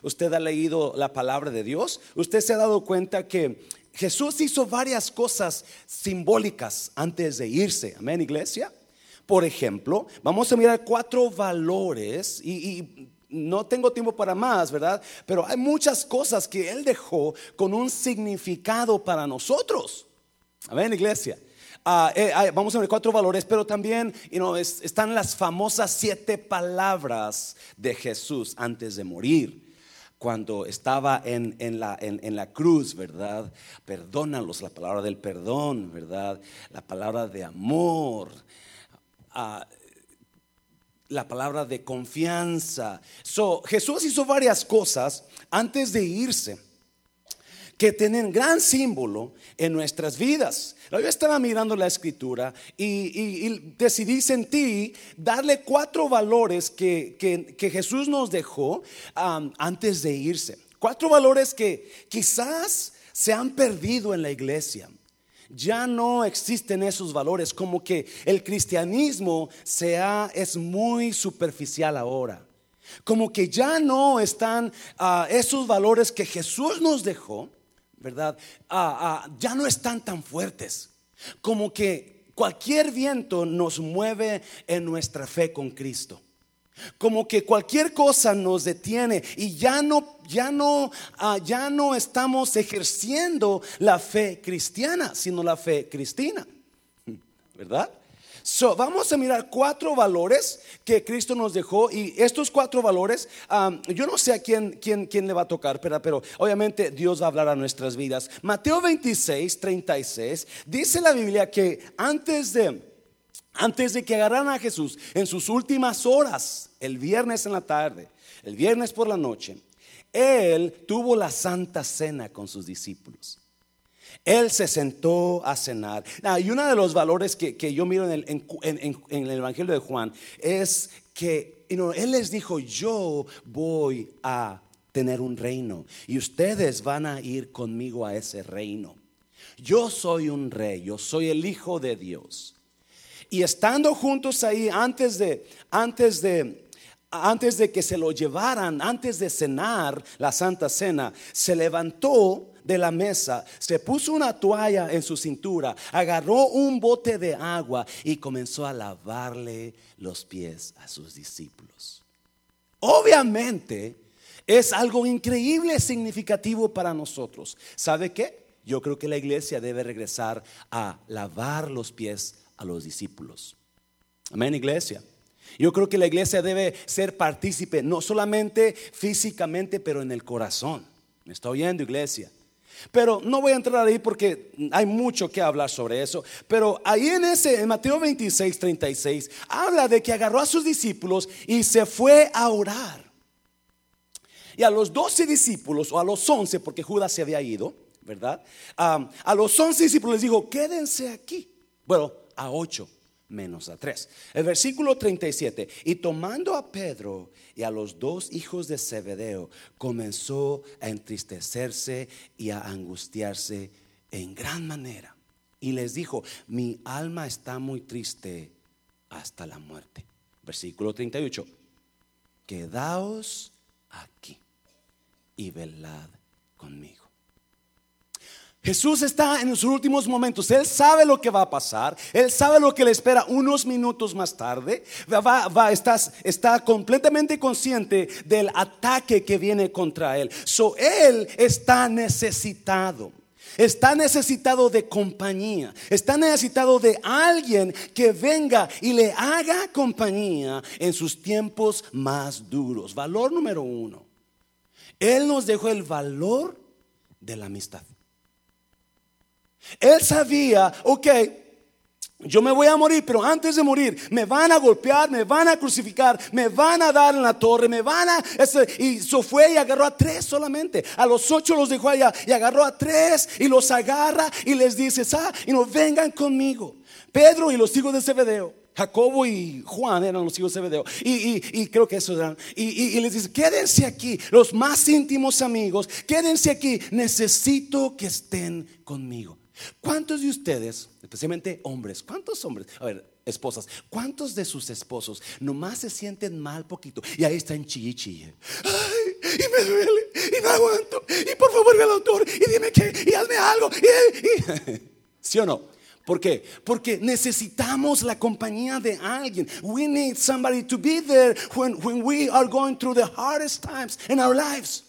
usted ha leído la palabra de Dios, usted se ha dado cuenta que Jesús hizo varias cosas simbólicas antes de irse. Amén, iglesia. Por ejemplo, vamos a mirar cuatro valores y, no tengo tiempo para más, ¿verdad? Pero hay muchas cosas que Él dejó con un significado para nosotros. Amén, iglesia. Ah, eh, vamos a ver cuatro valores, pero también están las famosas siete palabras de Jesús antes de morir cuando estaba en, la, cruz, ¿verdad? Perdónalos, la palabra del perdón, ¿verdad? La palabra de amor, ah, la palabra de confianza. Jesús hizo varias cosas antes de irse que tienen gran símbolo en nuestras vidas. Yo estaba mirando la escritura y, decidí sentir darle cuatro valores que, Jesús nos dejó antes de irse. Cuatro valores que quizás se han perdido en la iglesia. Ya no existen esos valores, como que el cristianismo sea, es muy superficial ahora. Como que ya no están ah, esos valores que Jesús nos dejó ¿verdad? Ah, ah, ya no están tan fuertes. Como que cualquier viento nos mueve en nuestra fe con Cristo. Como que cualquier cosa nos detiene y ya no, ya no, ah, ya no estamos ejerciendo la fe cristiana, sino la fe cristina. ¿Verdad? So, vamos a mirar cuatro valores que Cristo nos dejó y estos cuatro valores, yo no sé a quién, quién, quién, le va a tocar, pero, pero obviamente Dios va a hablar a nuestras vidas. Mateo 26, 36, dice la Biblia que antes de, antes de que agarraran a Jesús en sus últimas horas, el viernes en la tarde, el viernes por la noche, Él tuvo la santa cena con sus discípulos. Él se sentó a cenar. Ah, y uno de los valores que, yo miro en el, Evangelio de Juan es que Él les dijo, yo voy a tener un reino y ustedes van a ir conmigo a ese reino. Yo soy un rey, yo soy el Hijo de Dios. Y estando juntos ahí antes de, antes de, antes de que se lo llevaran, antes de cenar la Santa Cena, se levantó de la mesa, se puso una toalla en su cintura, agarró un bote de agua y comenzó a lavarle los pies a sus discípulos. Obviamente es algo increíble, significativo para nosotros. ¿Sabe qué? Yo creo que la iglesia debe regresar a lavar los pies a los discípulos. Amén, iglesia. Yo creo que la iglesia debe ser partícipe, no solamente físicamente, pero en el corazón. ¿Me está oyendo, iglesia? Pero no voy a entrar ahí porque hay mucho que hablar sobre eso. Pero ahí en ese, en Mateo 26, 36, habla de que agarró a sus discípulos y se fue a orar. Y a los doce discípulos, o a los once, porque Judas se había ido, ¿verdad? a los once discípulos les dijo, quédense aquí. Bueno, a ocho menos a tres. El versículo 37, y tomando a Pedro y a los dos hijos de Zebedeo, comenzó a entristecerse y a angustiarse en gran manera. Y les dijo, mi alma está muy triste hasta la muerte. Versículo 38, quedaos aquí y velad conmigo. Jesús está en sus últimos momentos. Él sabe lo que va a pasar. Él sabe lo que le espera unos minutos más tarde. Va, va, está, completamente consciente del ataque que viene contra él. So, él está necesitado. Está necesitado de compañía. Está necesitado de alguien que venga y le haga compañía en sus tiempos más duros. Valor número uno. Él nos dejó el valor de la amistad. Él sabía, ok, yo me voy a morir, pero antes de morir me van a golpear, me van a crucificar, me van a dar en la torre, me van a... y so fue y agarró a tres solamente. A los ocho los dejó allá y agarró a tres y los agarra y les dice, ah, y no vengan conmigo. Pedro y los hijos de Zebedeo. Jacobo y Juan eran los hijos de Zebedeo. Y, creo que eso eran. Y, y les dice, quédense aquí, los más íntimos amigos, quédense aquí. Necesito que estén conmigo. ¿Cuántos de ustedes, especialmente hombres, cuántos hombres, a ver, esposas, cuántos de sus esposos nomás se sienten mal poquito y ahí están chille chille? Ay, aguanto. Y por favor ve al autor y dime qué y hazme algo. ¿Sí o no? ¿Por qué? Porque necesitamos la compañía de alguien. We need somebody to be there when, when we are going through the hardest times in our lives.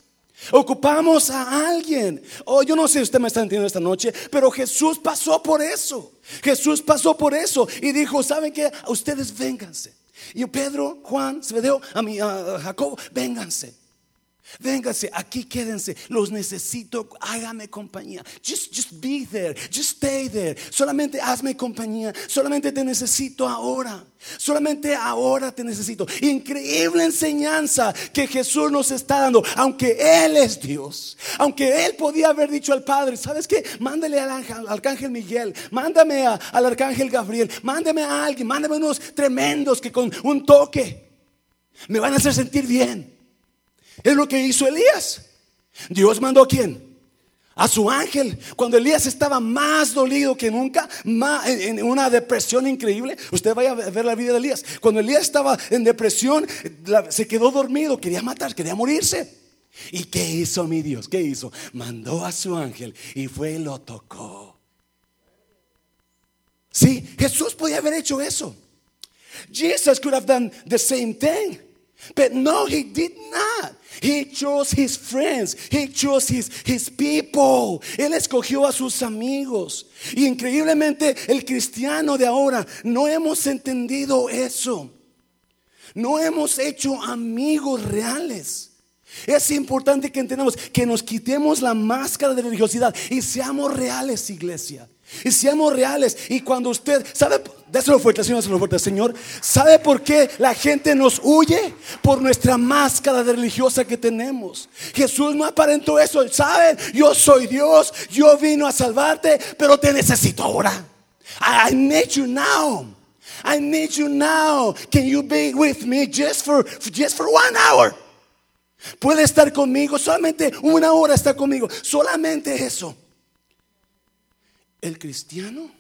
Ocupamos a alguien. Oh, yo no sé si usted me está entendiendo esta noche, pero Jesús pasó por eso. Jesús pasó por eso y dijo, ¿saben qué? Ustedes vénganse. Y Pedro, Juan, Zebedeo, a mi a Jacob, vénganse. Vénganse, aquí quédense. Los necesito. Hágame compañía. Just, just be there. Just stay there. Solamente hazme compañía. Solamente te necesito ahora. Solamente ahora te necesito. Increíble enseñanza que Jesús nos está dando. Aunque Él es Dios. Aunque Él podía haber dicho al Padre, ¿sabes qué? Mándale al, ángel, al arcángel Miguel. Mándame al arcángel Gabriel. Mándame a alguien. Mándame unos tremendos que con un toque me van a hacer sentir bien. Es lo que hizo Elías. Dios mandó a quién? A su ángel. Cuando Elías estaba más dolido que nunca, en una depresión increíble. Usted vaya a ver la vida de Elías. Cuando Elías estaba en depresión, se quedó dormido, quería matar, quería morirse. ¿Y qué hizo mi Dios? ¿Qué hizo? Mandó a su ángel y fue y lo tocó. Sí, Jesús podía haber hecho eso. Jesus could have done the same thing. But no, he did not. He chose his friends. He chose his, his people. Él escogió a sus amigos. Y increíblemente el cristiano de ahora no hemos entendido eso. No hemos hecho amigos reales. Es importante que entendamos que nos quitemos la máscara de religiosidad y seamos reales, iglesia. Y seamos reales. Y cuando usted, ¿sabe? Fuerte, Señor, fuerte, Señor. ¿Sabe por qué la gente nos huye? Por nuestra máscara de religiosa que tenemos. Jesús no aparentó eso. ¿Saben? Yo soy Dios. Yo vino a salvarte, pero te necesito ahora. I need you now. I need you now. Can you be with me just for, just for one hour? Puede estar conmigo. Solamente una hora está conmigo. Solamente eso. El cristiano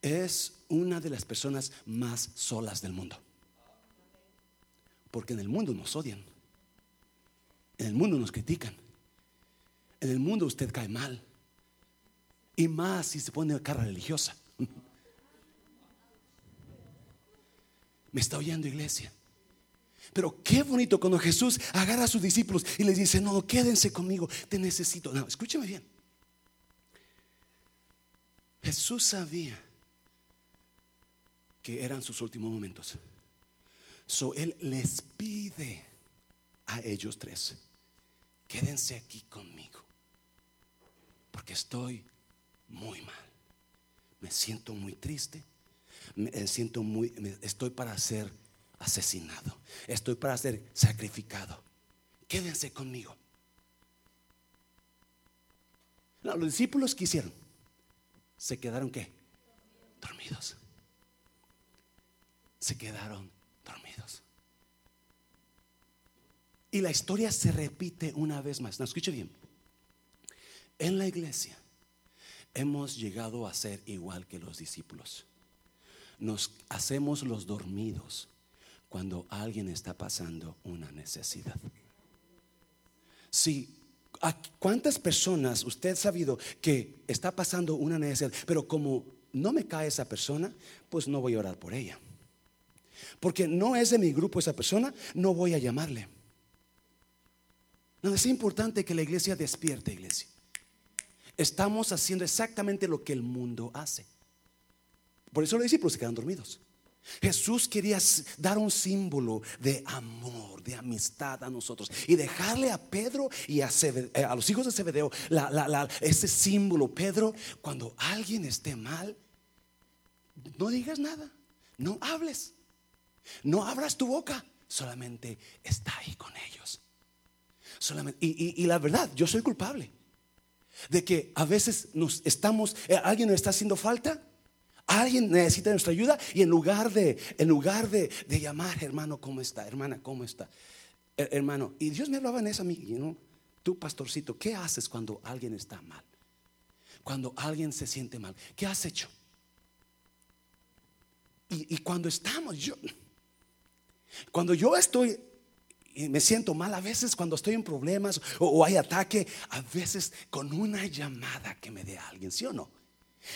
es una de las personas más solas del mundo. Porque en el mundo nos odian. En el mundo nos critican. En el mundo usted cae mal. Y más si se pone cara religiosa. Me está oyendo iglesia. Pero qué bonito cuando Jesús agarra a sus discípulos y les dice, no, quédense conmigo, te necesito. No, escúcheme bien. Jesús sabía que eran sus últimos momentos. So él les pide a ellos tres, quédense aquí conmigo, porque estoy muy mal. Me siento muy triste, me siento muy, estoy para ser asesinado, estoy para ser sacrificado. Quédense conmigo. los discípulos quisieron se quedaron qué? Dormidos. Se quedaron dormidos. Y la historia se repite una vez más. No, escuche bien. En la iglesia hemos llegado a ser igual que los discípulos. Nos hacemos los dormidos cuando alguien está pasando una necesidad. Si ¿Cuántas personas usted ha sabido que está pasando una necesidad, pero como no me cae esa persona, pues no voy a orar por ella? Porque no es de mi grupo esa persona, no voy a llamarle. No, es importante que la iglesia despierte, iglesia. Estamos haciendo exactamente lo que el mundo hace. Por eso los discípulos se quedan dormidos. Jesús quería dar un símbolo de amor, de amistad a nosotros y dejarle a Pedro y a, eh, los hijos de Zebedeo ese símbolo. Pedro, cuando alguien esté mal, no digas nada, no hables, no abras tu boca, solamente está ahí con ellos. Solamente, y, y la verdad, yo soy culpable de que a veces nos estamos, eh, alguien nos está haciendo falta Alguien necesita nuestra ayuda y en lugar de, en lugar de, llamar, hermano, ¿cómo está? Hermana, ¿cómo está? hermano, y Dios me hablaba en eso a mí, ¿no? Tú, pastorcito, ¿qué haces cuando alguien está mal? Cuando alguien se siente mal, ¿qué has hecho? Y, y cuando estamos, yo, cuando yo estoy y me siento mal a veces cuando estoy en problemas o, hay ataque, a veces con una llamada que me dé alguien, ¿sí o no?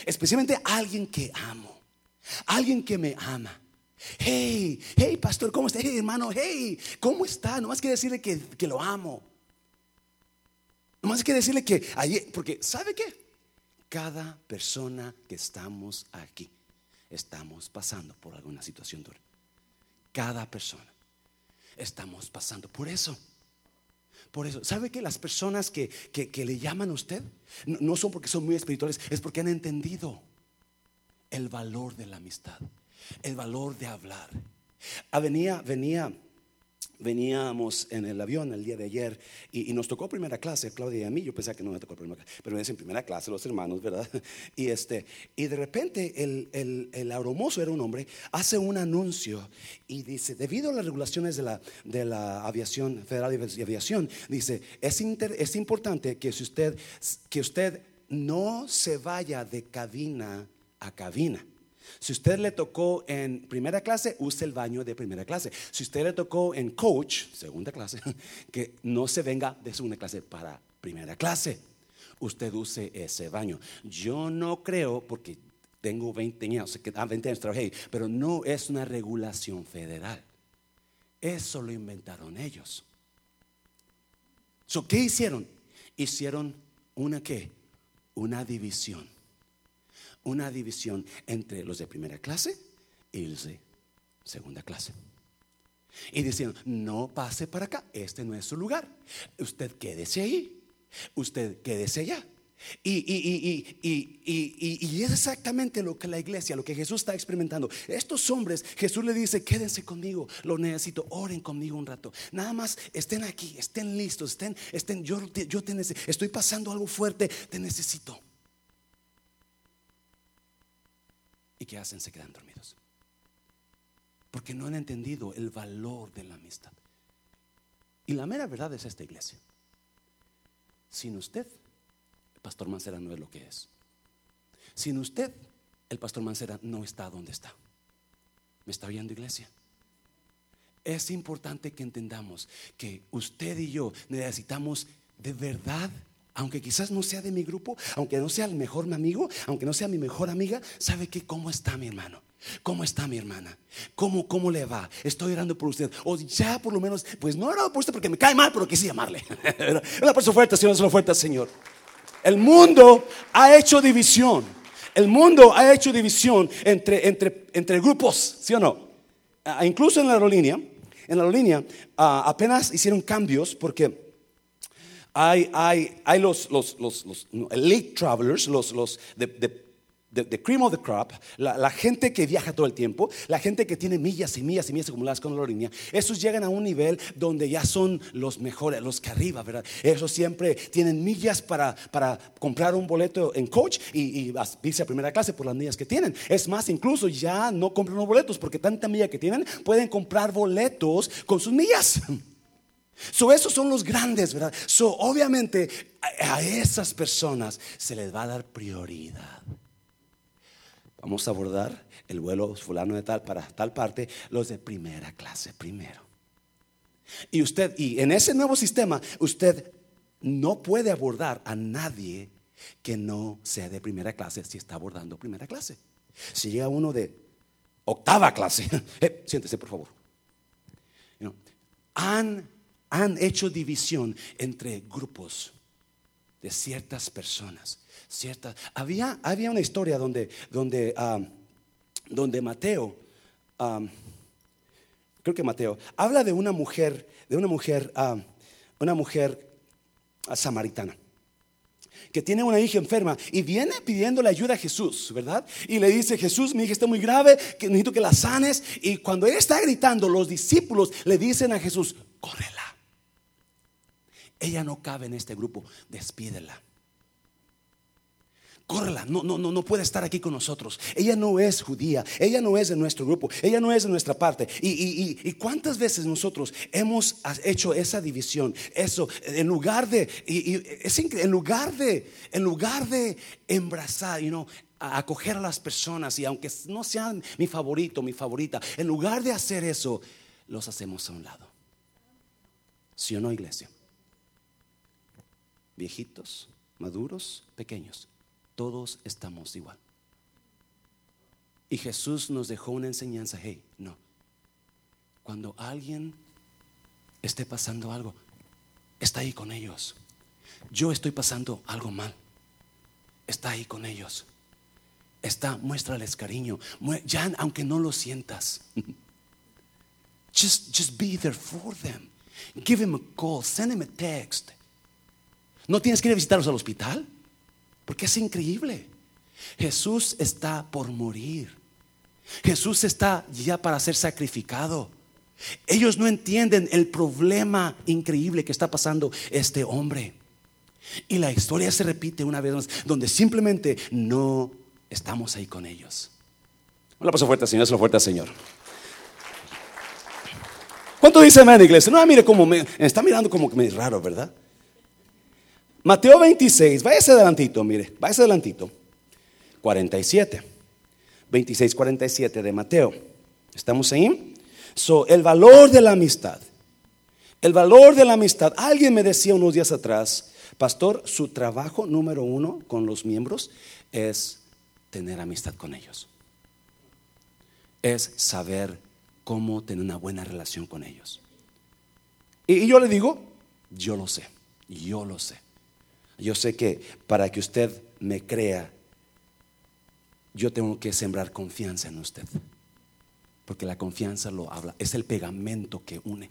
Especialmente alguien que amo, alguien que me ama. Hey, hey, pastor, ¿cómo está? Hey, hermano, hey, ¿cómo está? Nomás quiere decirle que, que lo amo. Nomás quiere decirle que ayer, porque ¿sabe qué? Cada persona que estamos aquí, estamos pasando por alguna situación dura. Cada persona estamos pasando por eso. Por eso, ¿sabe que las personas que, le llaman a usted no, son porque son muy espirituales, es porque han entendido el valor de la amistad, el valor de hablar. Ah, venía, venía veníamos en el avión el día de ayer y, nos tocó primera clase, Claudia y a mí, yo pensaba que no me tocó primera clase, pero es en primera clase los hermanos, ¿verdad? Y, este, y de repente el, el, el aromoso era un hombre, hace un anuncio y dice, debido a las regulaciones de la, de la aviación, federal de aviación, dice, es, es importante que, si usted, que usted no se vaya de cabina a cabina. Si usted le tocó en primera clase, use el baño de primera clase. Si usted le tocó en coach, segunda clase, que no se venga de segunda clase para primera clase. Usted use ese baño. Yo no creo, porque tengo 20 años, 20 años trabajé, pero no es una regulación federal. Eso lo inventaron ellos. ¿Qué hicieron? Hicieron una qué? Una división una división entre los de primera clase y los de segunda clase. Y decían, no pase para acá, este no es su lugar. Usted quédese ahí, usted quédese allá. Y, y, es exactamente lo que la iglesia, lo que Jesús está experimentando. Estos hombres, Jesús le dice, quédense conmigo, lo necesito, oren conmigo un rato. Nada más estén aquí, estén listos, estén, estén, yo, yo te necesito, estoy pasando algo fuerte, te necesito. ¿Y qué hacen? Se quedan dormidos. Porque no han entendido el valor de la amistad. Y la mera verdad es esta iglesia. Sin usted, el pastor Mancera no es lo que es. Sin usted, el pastor Mancera no está donde está. ¿Me está oyendo iglesia? Es importante que entendamos que usted y yo necesitamos de verdad aunque quizás no sea de mi grupo, aunque no sea el mejor mi amigo, aunque no sea mi mejor amiga, ¿sabe qué? ¿Cómo está mi hermano? ¿Cómo está mi hermana? ¿Cómo, ¿Cómo le va? Estoy orando por usted. O ya por lo menos, pues no he orado por usted porque me cae mal, pero quise llamarle. Una persona fuerte, Señor, una fuerte, Señor. El mundo ha hecho división. El mundo ha hecho división entre, entre, entre grupos, ¿sí o no? Ah, incluso en la aerolínea, en la aerolínea ah, apenas hicieron cambios porque hay, hay, hay los, los, los, elite travelers, los, los de, de The, cream of the crop, la, gente que viaja todo el tiempo, la gente que tiene millas y millas y millas acumuladas con la aerolínea, esos llegan a un nivel donde ya son los mejores, los que arriba, ¿verdad? Esos siempre tienen millas para, para comprar un boleto en coach y, y irse a primera clase por las millas que tienen. Es más, incluso ya no compran los boletos porque tanta milla que tienen, pueden comprar boletos con sus millas. So, esos son los grandes, ¿verdad? So, obviamente a, esas personas se les va a dar prioridad. Vamos a abordar el vuelo fulano de tal para tal parte, los de primera clase primero. Y usted, y en ese nuevo sistema, usted no puede abordar a nadie que no sea de primera clase si está abordando primera clase. Si llega uno de octava clase, eh, siéntese por favor. han han hecho división entre grupos de ciertas personas. Ciertas, había, había una historia donde, donde, ah, donde Mateo, ah, creo que Mateo, habla de una mujer, de una mujer, ah, una mujer samaritana que tiene una hija enferma y viene pidiéndole ayuda a Jesús, ¿verdad? Y le dice, Jesús, mi hija está muy grave, que necesito que la sanes. Y cuando él está gritando, los discípulos le dicen a Jesús, córrela. Ella no cabe en este grupo, despídela. Córrela, no, no, no, no puede estar aquí con nosotros. Ella no es judía, ella no es de nuestro grupo, ella no es de nuestra parte. Y, cuántas veces nosotros hemos hecho esa división, eso, en lugar de, es en lugar de, en lugar de embrazar, you know, acoger a las personas y aunque no sean mi favorito, mi favorita, en lugar de hacer eso, los hacemos a un lado. ¿Sí o no, iglesia? Viejitos, maduros, pequeños, todos estamos igual. Y Jesús nos dejó una enseñanza, hey, no. Cuando alguien esté pasando algo, está ahí con ellos. Yo estoy pasando algo mal. Está ahí con ellos. Está, muéstrales cariño. Ya aunque no lo sientas. Just, just be there for them. Give him a call. Send him a text. No tienes que ir a visitarlos al hospital. Porque es increíble. Jesús está por morir. Jesús está ya para ser sacrificado. Ellos no entienden el problema increíble que está pasando este hombre. Y la historia se repite una vez más, donde simplemente no estamos ahí con ellos. Un aplauso fuerte, Señor, lo fuerte, Señor. ¿Cuánto dice amén, iglesia? No, mire cómo me, está mirando como que me es raro, ¿verdad? Mateo 26, váyase adelantito, mire, váyase adelantito. 47. 26, 47 de Mateo. ¿Estamos ahí? So, el valor de la amistad. El valor de la amistad. Alguien me decía unos días atrás, pastor, su trabajo número uno con los miembros es tener amistad con ellos. Es saber cómo tener una buena relación con ellos. Y, yo le digo, yo lo sé, yo lo sé. Yo sé que para que usted me crea, yo tengo que sembrar confianza en usted. Porque la confianza lo habla, es el pegamento que une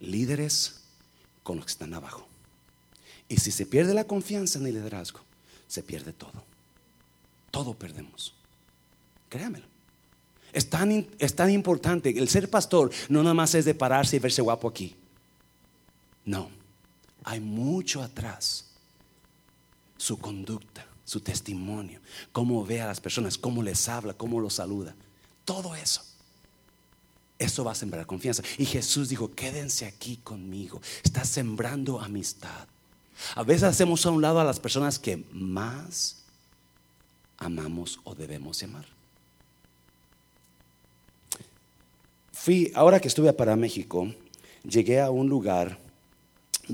líderes con los que están abajo. Y si se pierde la confianza en el liderazgo, se pierde todo. Todo perdemos. Créamelo. Es tan, tan importante. El ser pastor no nada más es de pararse y verse guapo aquí. No. Hay mucho atrás. Su conducta su testimonio, cómo ve a las personas, cómo les habla, cómo los saluda. Todo eso. Eso va a sembrar confianza. Y Jesús dijo, quédense aquí conmigo. Está sembrando amistad. A veces hacemos a un lado a las personas que más amamos o debemos amar. Fui, ahora que estuve para México, llegué a un lugar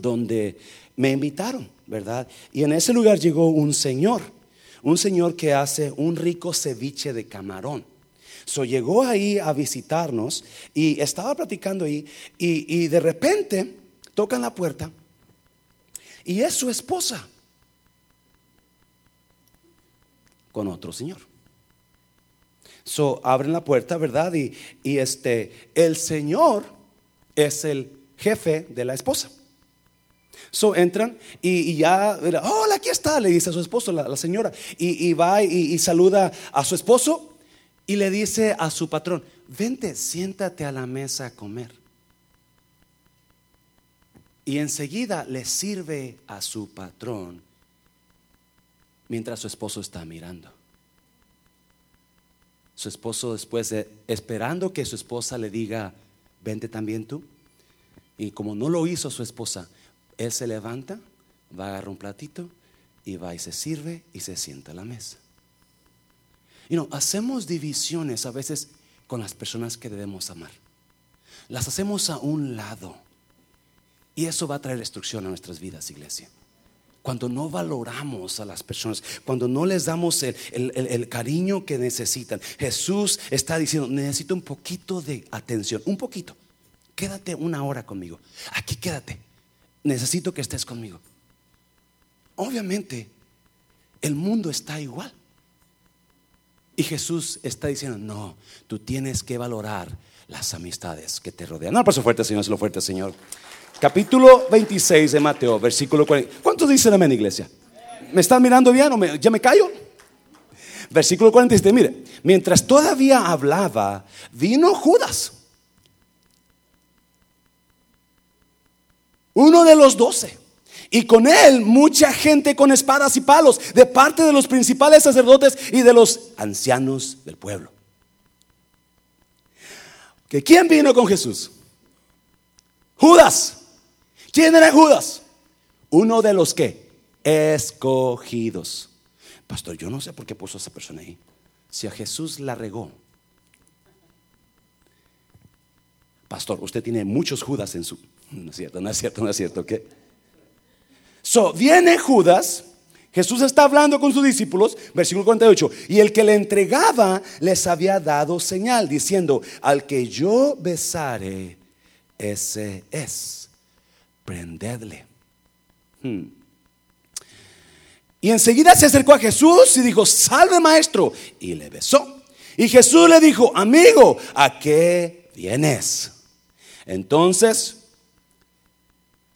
donde me invitaron, ¿verdad? Y en ese lugar llegó un señor, un señor que hace un rico ceviche de camarón. So llegó ahí a visitarnos y estaba platicando ahí y, de repente tocan la puerta y es su esposa con otro señor. So abren la puerta, ¿verdad? Y este, el señor es el jefe de la esposa. So entran y, ya, hola, aquí está, le dice a su esposo, la, señora, y, va y, saluda a su esposo y le dice a su patrón, vente, siéntate a la mesa a comer. Y enseguida le sirve a su patrón mientras su esposo está mirando. Su esposo después de, esperando que su esposa le diga, vente también tú. Y como no lo hizo su esposa, él se levanta, va a agarrar un platito y va y se sirve y se sienta a la mesa. Y no, hacemos divisiones a veces con las personas que debemos amar. Las hacemos a un lado. Y eso va a traer destrucción a nuestras vidas, iglesia. Cuando no valoramos a las personas, cuando no les damos el, el, cariño que necesitan. Jesús está diciendo, necesito un poquito de atención, un poquito. Quédate una hora conmigo. Aquí quédate necesito que estés conmigo. Obviamente, el mundo está igual. Y Jesús está diciendo, no, tú tienes que valorar las amistades que te rodean. No, paso fuerte, Señor, es lo fuerte, Señor. Capítulo 26 de Mateo, versículo 40. ¿Cuántos dicen amén, iglesia? ¿Me están mirando bien o me, ya me callo? Versículo 47, mire, mientras todavía hablaba, vino Judas uno de los doce. Y con él mucha gente con espadas y palos, de parte de los principales sacerdotes y de los ancianos del pueblo. ¿Que ¿Quién vino con Jesús? Judas. ¿Quién era Judas? Uno de los que escogidos. Pastor, yo no sé por qué puso a esa persona ahí. Si a Jesús la regó. Pastor, usted tiene muchos Judas en su... No es cierto, no es cierto, no es cierto, ¿qué? So, viene Judas, Jesús está hablando con sus discípulos, versículo 48, y el que le entregaba les había dado señal, diciendo, al que yo besare, ese es, prendedle. Hmm. Y enseguida se acercó a Jesús y dijo, salve maestro, y le besó. Y Jesús le dijo, amigo, ¿a qué vienes? Entonces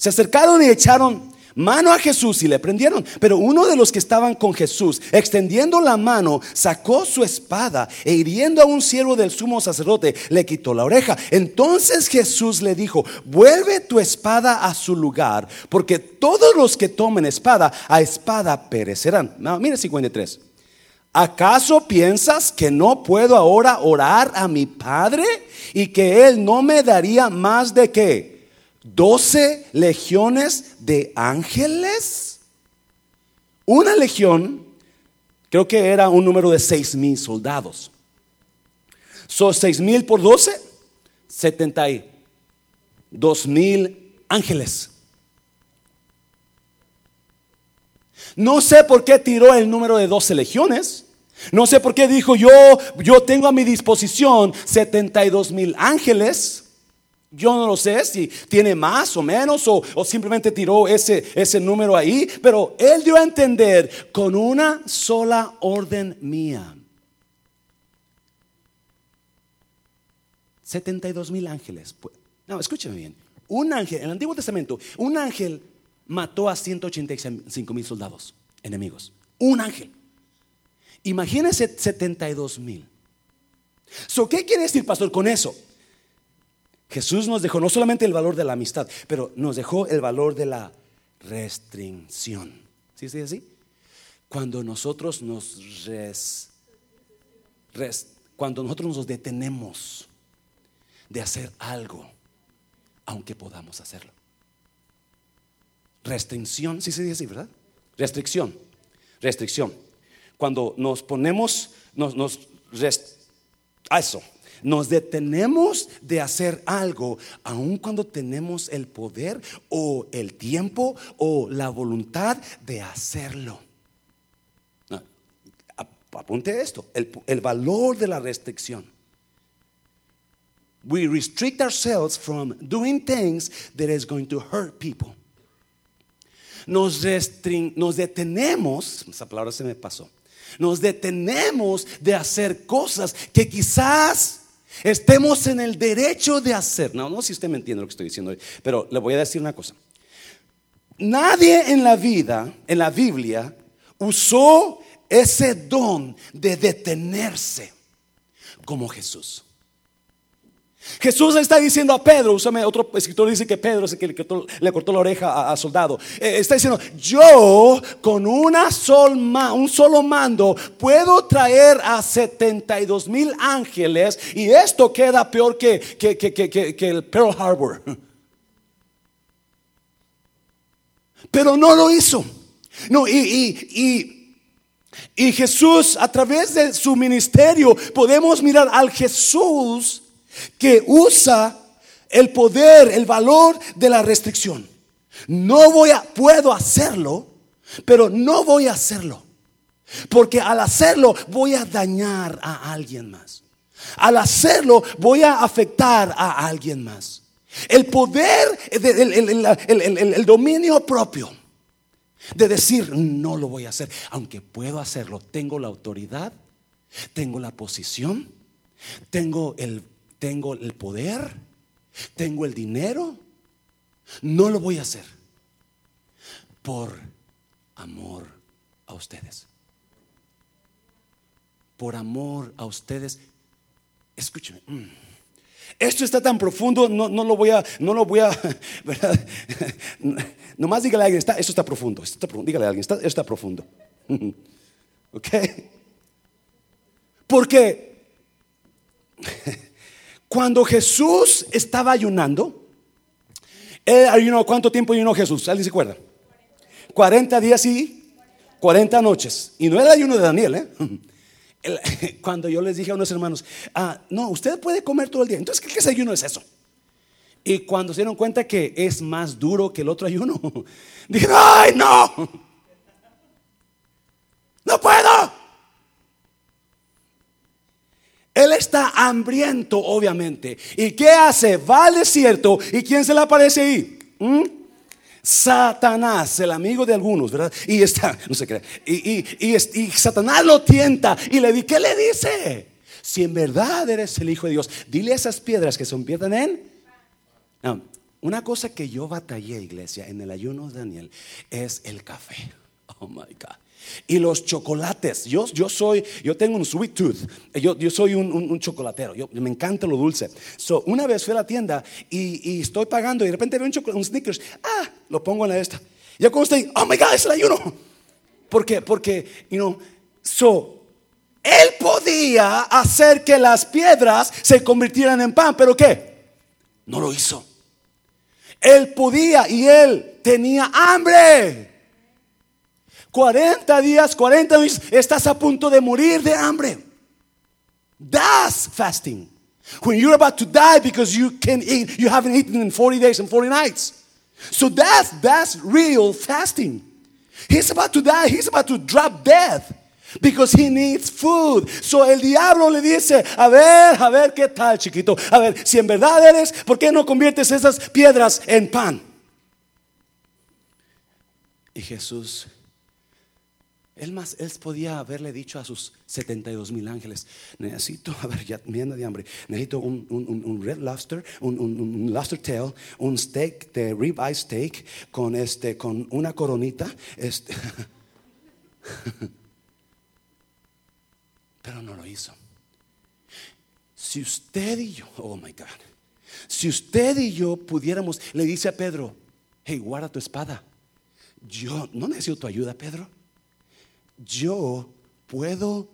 se acercaron y echaron mano a Jesús y le prendieron. Pero uno de los que estaban con Jesús, extendiendo la mano, sacó su espada e hiriendo a un siervo del sumo sacerdote, le quitó la oreja. Entonces Jesús le dijo, vuelve tu espada a su lugar, porque todos los que tomen espada, a espada perecerán. No, mire 53. ¿Acaso piensas que no puedo ahora orar a mi Padre y que Él no me daría más de qué? ¿Doce legiones de ángeles? Una legión, creo que era un número de seis mil soldados. Son seis mil por doce, setenta y dos mil ángeles. No sé por qué tiró el número de 12 legiones. No sé por qué dijo yo, yo tengo a mi disposición 72 mil ángeles. Yo no lo sé si tiene más o menos o, simplemente tiró ese, ese número ahí, pero él dio a entender con una sola orden mía. 72 mil ángeles. No, escúcheme bien. Un ángel, en el Antiguo Testamento, un ángel mató a 185 mil soldados enemigos. Un ángel. Imagínense 72 mil. So, ¿Qué quiere decir, pastor, con eso? Jesús nos dejó no solamente el valor de la amistad, pero nos dejó el valor de la restricción. ¿Sí es así? Cuando nosotros nos cuando nosotros nos detenemos de hacer algo, aunque podamos hacerlo. Restricción, sí se dice así, ¿verdad? Restricción, restricción. Cuando nos ponemos, nos, nos a eso, nos detenemos de hacer algo, aun cuando tenemos el poder o el tiempo o la voluntad de hacerlo. apunte esto, el, el valor de la restricción. We restrict ourselves from doing things that is going to hurt people nos, nos detenemos, esa palabra se me pasó, nos detenemos de hacer cosas que quizás estemos en el derecho de hacer. No, no sé si usted me entiende lo que estoy diciendo, pero le voy a decir una cosa. Nadie en la vida, en la Biblia, usó ese don de detenerse como Jesús. Jesús está diciendo a Pedro, otro escritor dice que Pedro es el que le cortó, la oreja a, soldado. Eh, está diciendo, yo con una un solo mando puedo traer a 72 mil ángeles y esto queda peor que, que, el Pearl Harbor. Pero no lo hizo. No, y, y, y Jesús, a través de su ministerio, podemos mirar al Jesús que usa el poder, el valor de la restricción. No voy a, puedo hacerlo, pero no voy a hacerlo. Porque al hacerlo voy a dañar a alguien más. Al hacerlo voy a afectar a alguien más. El poder, el, el dominio propio de decir, no lo voy a hacer, aunque puedo hacerlo, tengo la autoridad, tengo la posición, tengo el tengo el poder, tengo el dinero, no lo voy a hacer por amor a ustedes. Por amor a ustedes. Escúcheme. Mm. Esto está tan profundo, no, lo voy a, no lo voy a, ¿verdad? Nomás dígale a alguien, esto está profundo, esto está profundo. dígale a alguien, está, esto está profundo. ¿Ok? Porque Cuando Jesús estaba ayunando, él ayunó, ¿cuánto tiempo ayunó Jesús? ¿Alguien se acuerda? 40 días y 40 noches. Y no era el ayuno de Daniel, ¿eh? Cuando yo les dije a unos hermanos, ah, no, usted puede comer todo el día. Entonces, ¿qué, ayuno es eso? Y cuando se dieron cuenta que es más duro que el otro ayuno, dijeron, ay, no, no puedo. Él está hambriento, obviamente. ¿Y qué hace? Va al desierto. ¿Y quién se le aparece ahí? ¿Mm? Satanás, el amigo de algunos, ¿verdad? Y está, no sé qué. Y, y, Satanás lo tienta y le dice, ¿qué le dice? Si en verdad eres el Hijo de Dios, dile esas piedras que se conviertan en una cosa que yo batallé, iglesia, en el ayuno de Daniel es el café. Oh my God. Y los chocolates. Yo, yo soy, yo tengo un sweet tooth. Yo, yo soy un, chocolatero. Yo, me encanta lo dulce. So, una vez fui a la tienda y, estoy pagando y de repente veo un, un Snickers. Ah, lo pongo en la esta. Ya como estoy, oh my God, es el ayuno. ¿Por qué? Porque, you know, so, él podía hacer que las piedras se convirtieran en pan, pero ¿qué? No lo hizo. Él podía y él tenía hambre. 40 días, 40 días, estás a punto de morir de hambre. That's fasting. When you're about to die because you can eat, you haven't eaten in 40 days and 40 nights. So that's that's real fasting. He's about to die, he's about to drop death. Because he needs food. So el diablo le dice, a ver, a ver qué tal chiquito. A ver, si en verdad eres, ¿por qué no conviertes esas piedras en pan? Y Jesús, él más, él podía haberle dicho a sus 72 mil ángeles, necesito, a ver, ya me de hambre, necesito un, un, red lobster, un, lobster tail, un steak de ribeye steak con, este, con una coronita. Este. Pero no lo hizo. Si usted y yo, oh my God, si usted y yo pudiéramos, le dice a Pedro, hey, guarda tu espada. Yo no necesito tu ayuda, Pedro. Yo puedo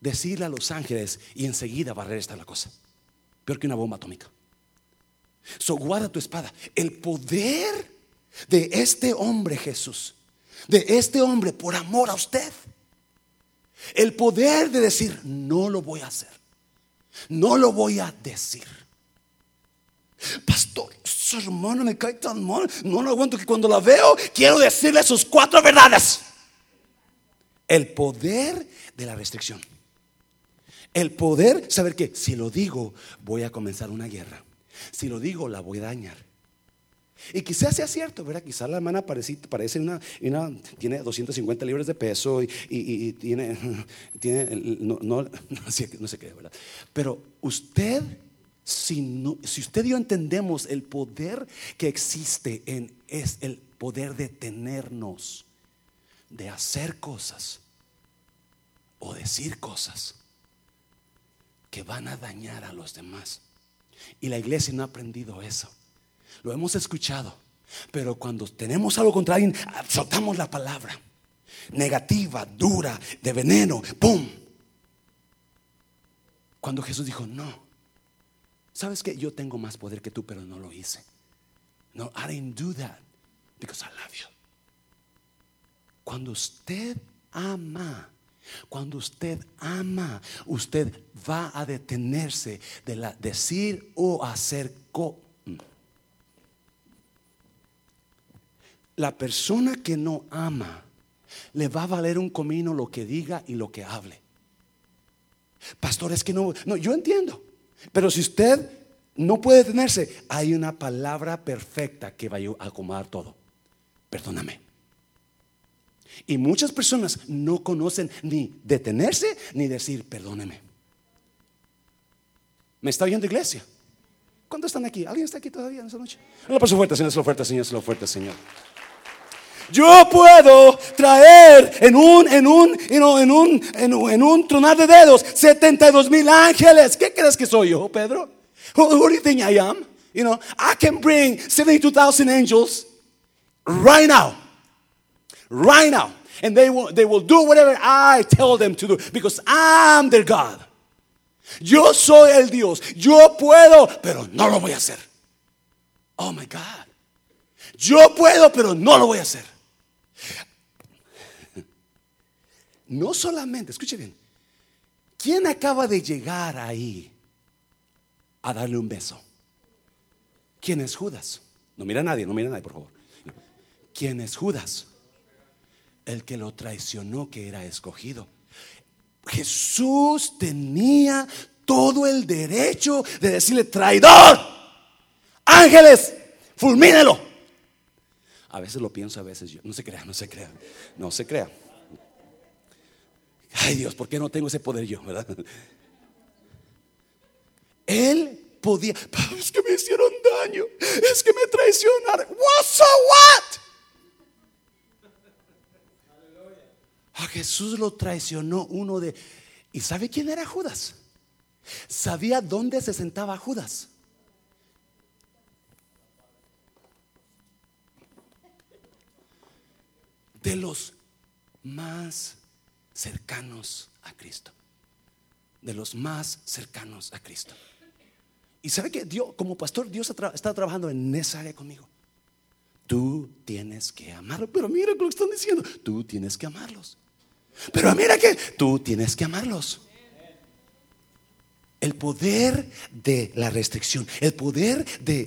decirle a los ángeles y enseguida barrer esta la cosa. Peor que una bomba atómica. So guarda tu espada. El poder de este hombre Jesús, de este hombre por amor a usted el poder de decir, no lo voy a hacer. No lo voy a decir. Pastor, su hermano me cae tan mal. No lo aguanto que cuando la veo quiero decirle sus cuatro verdades. El poder de la restricción. El poder saber que si lo digo voy a comenzar una guerra. Si lo digo la voy a dañar. Y quizás sea cierto, ¿verdad? Quizás la hermana parece, parece una, tiene 250 libras de peso y, tiene, tiene no, no, no, sé, qué, ¿verdad? Pero usted, si, si usted y yo entendemos el poder que existe en, es el poder de tenernos, de hacer cosas o decir cosas que van a dañar a los demás. Y la iglesia no ha aprendido eso. Lo hemos escuchado. Pero cuando tenemos algo contra alguien, soltamos la palabra. Negativa, dura, de veneno. ¡Pum! Cuando Jesús dijo, no. ¿Sabes que Yo tengo más poder que tú, pero no lo hice. No, I didn't do that because I love you. Cuando usted ama, cuando usted ama, usted va a detenerse de decir o hacer cosas la persona que no ama le va a valer un comino lo que diga y lo que hable. Pastor, es que no, no, yo entiendo. Pero si usted no puede detenerse, hay una palabra perfecta que va a acomodar todo. Perdóname. Y muchas personas no conocen ni detenerse ni decir perdóneme. ¿Me está oyendo iglesia? ¿Cuántos están aquí? ¿Alguien está aquí todavía en esta noche? No, por fuerte, Señor, su fuerte, Señor, su fuerte, Señor. Yo puedo traer en un, en un, en un, en un, tronar de dedos 72 mil ángeles. ¿Qué crees que soy yo, Pedro? Who, do you think I am? You know, I can bring 72,000 angels right now. Right now. And they will, they will do whatever I tell them to do because I'm their God. Yo soy el Dios. Yo puedo, pero no lo voy a hacer. Oh my God. Yo puedo, pero no lo voy a hacer. No solamente, escuche bien, ¿quién acaba de llegar ahí a darle un beso? ¿Quién es Judas? No mira a nadie, no mira a nadie, por favor. ¿Quién es Judas? El que lo traicionó, que era escogido. Jesús tenía todo el derecho de decirle, traidor, ángeles, fulmínelo. A veces lo pienso, a veces yo. No se crea, no se crea, no se crea. Ay Dios, ¿por qué no tengo ese poder yo, verdad? Él podía, es que me hicieron daño, es que me traicionaron. What so what? A Jesús lo traicionó uno de... ¿Y sabe quién era Judas? Sabía dónde se sentaba Judas. De los más cercanos a Cristo. De los más cercanos a Cristo. Y sabe que Dios, como pastor, Dios está trabajando en esa área conmigo. Tú tienes que amarlo. Pero mira lo que están diciendo. Tú tienes que amarlos. Pero mira que tú tienes que amarlos. El poder de la restricción, el poder de,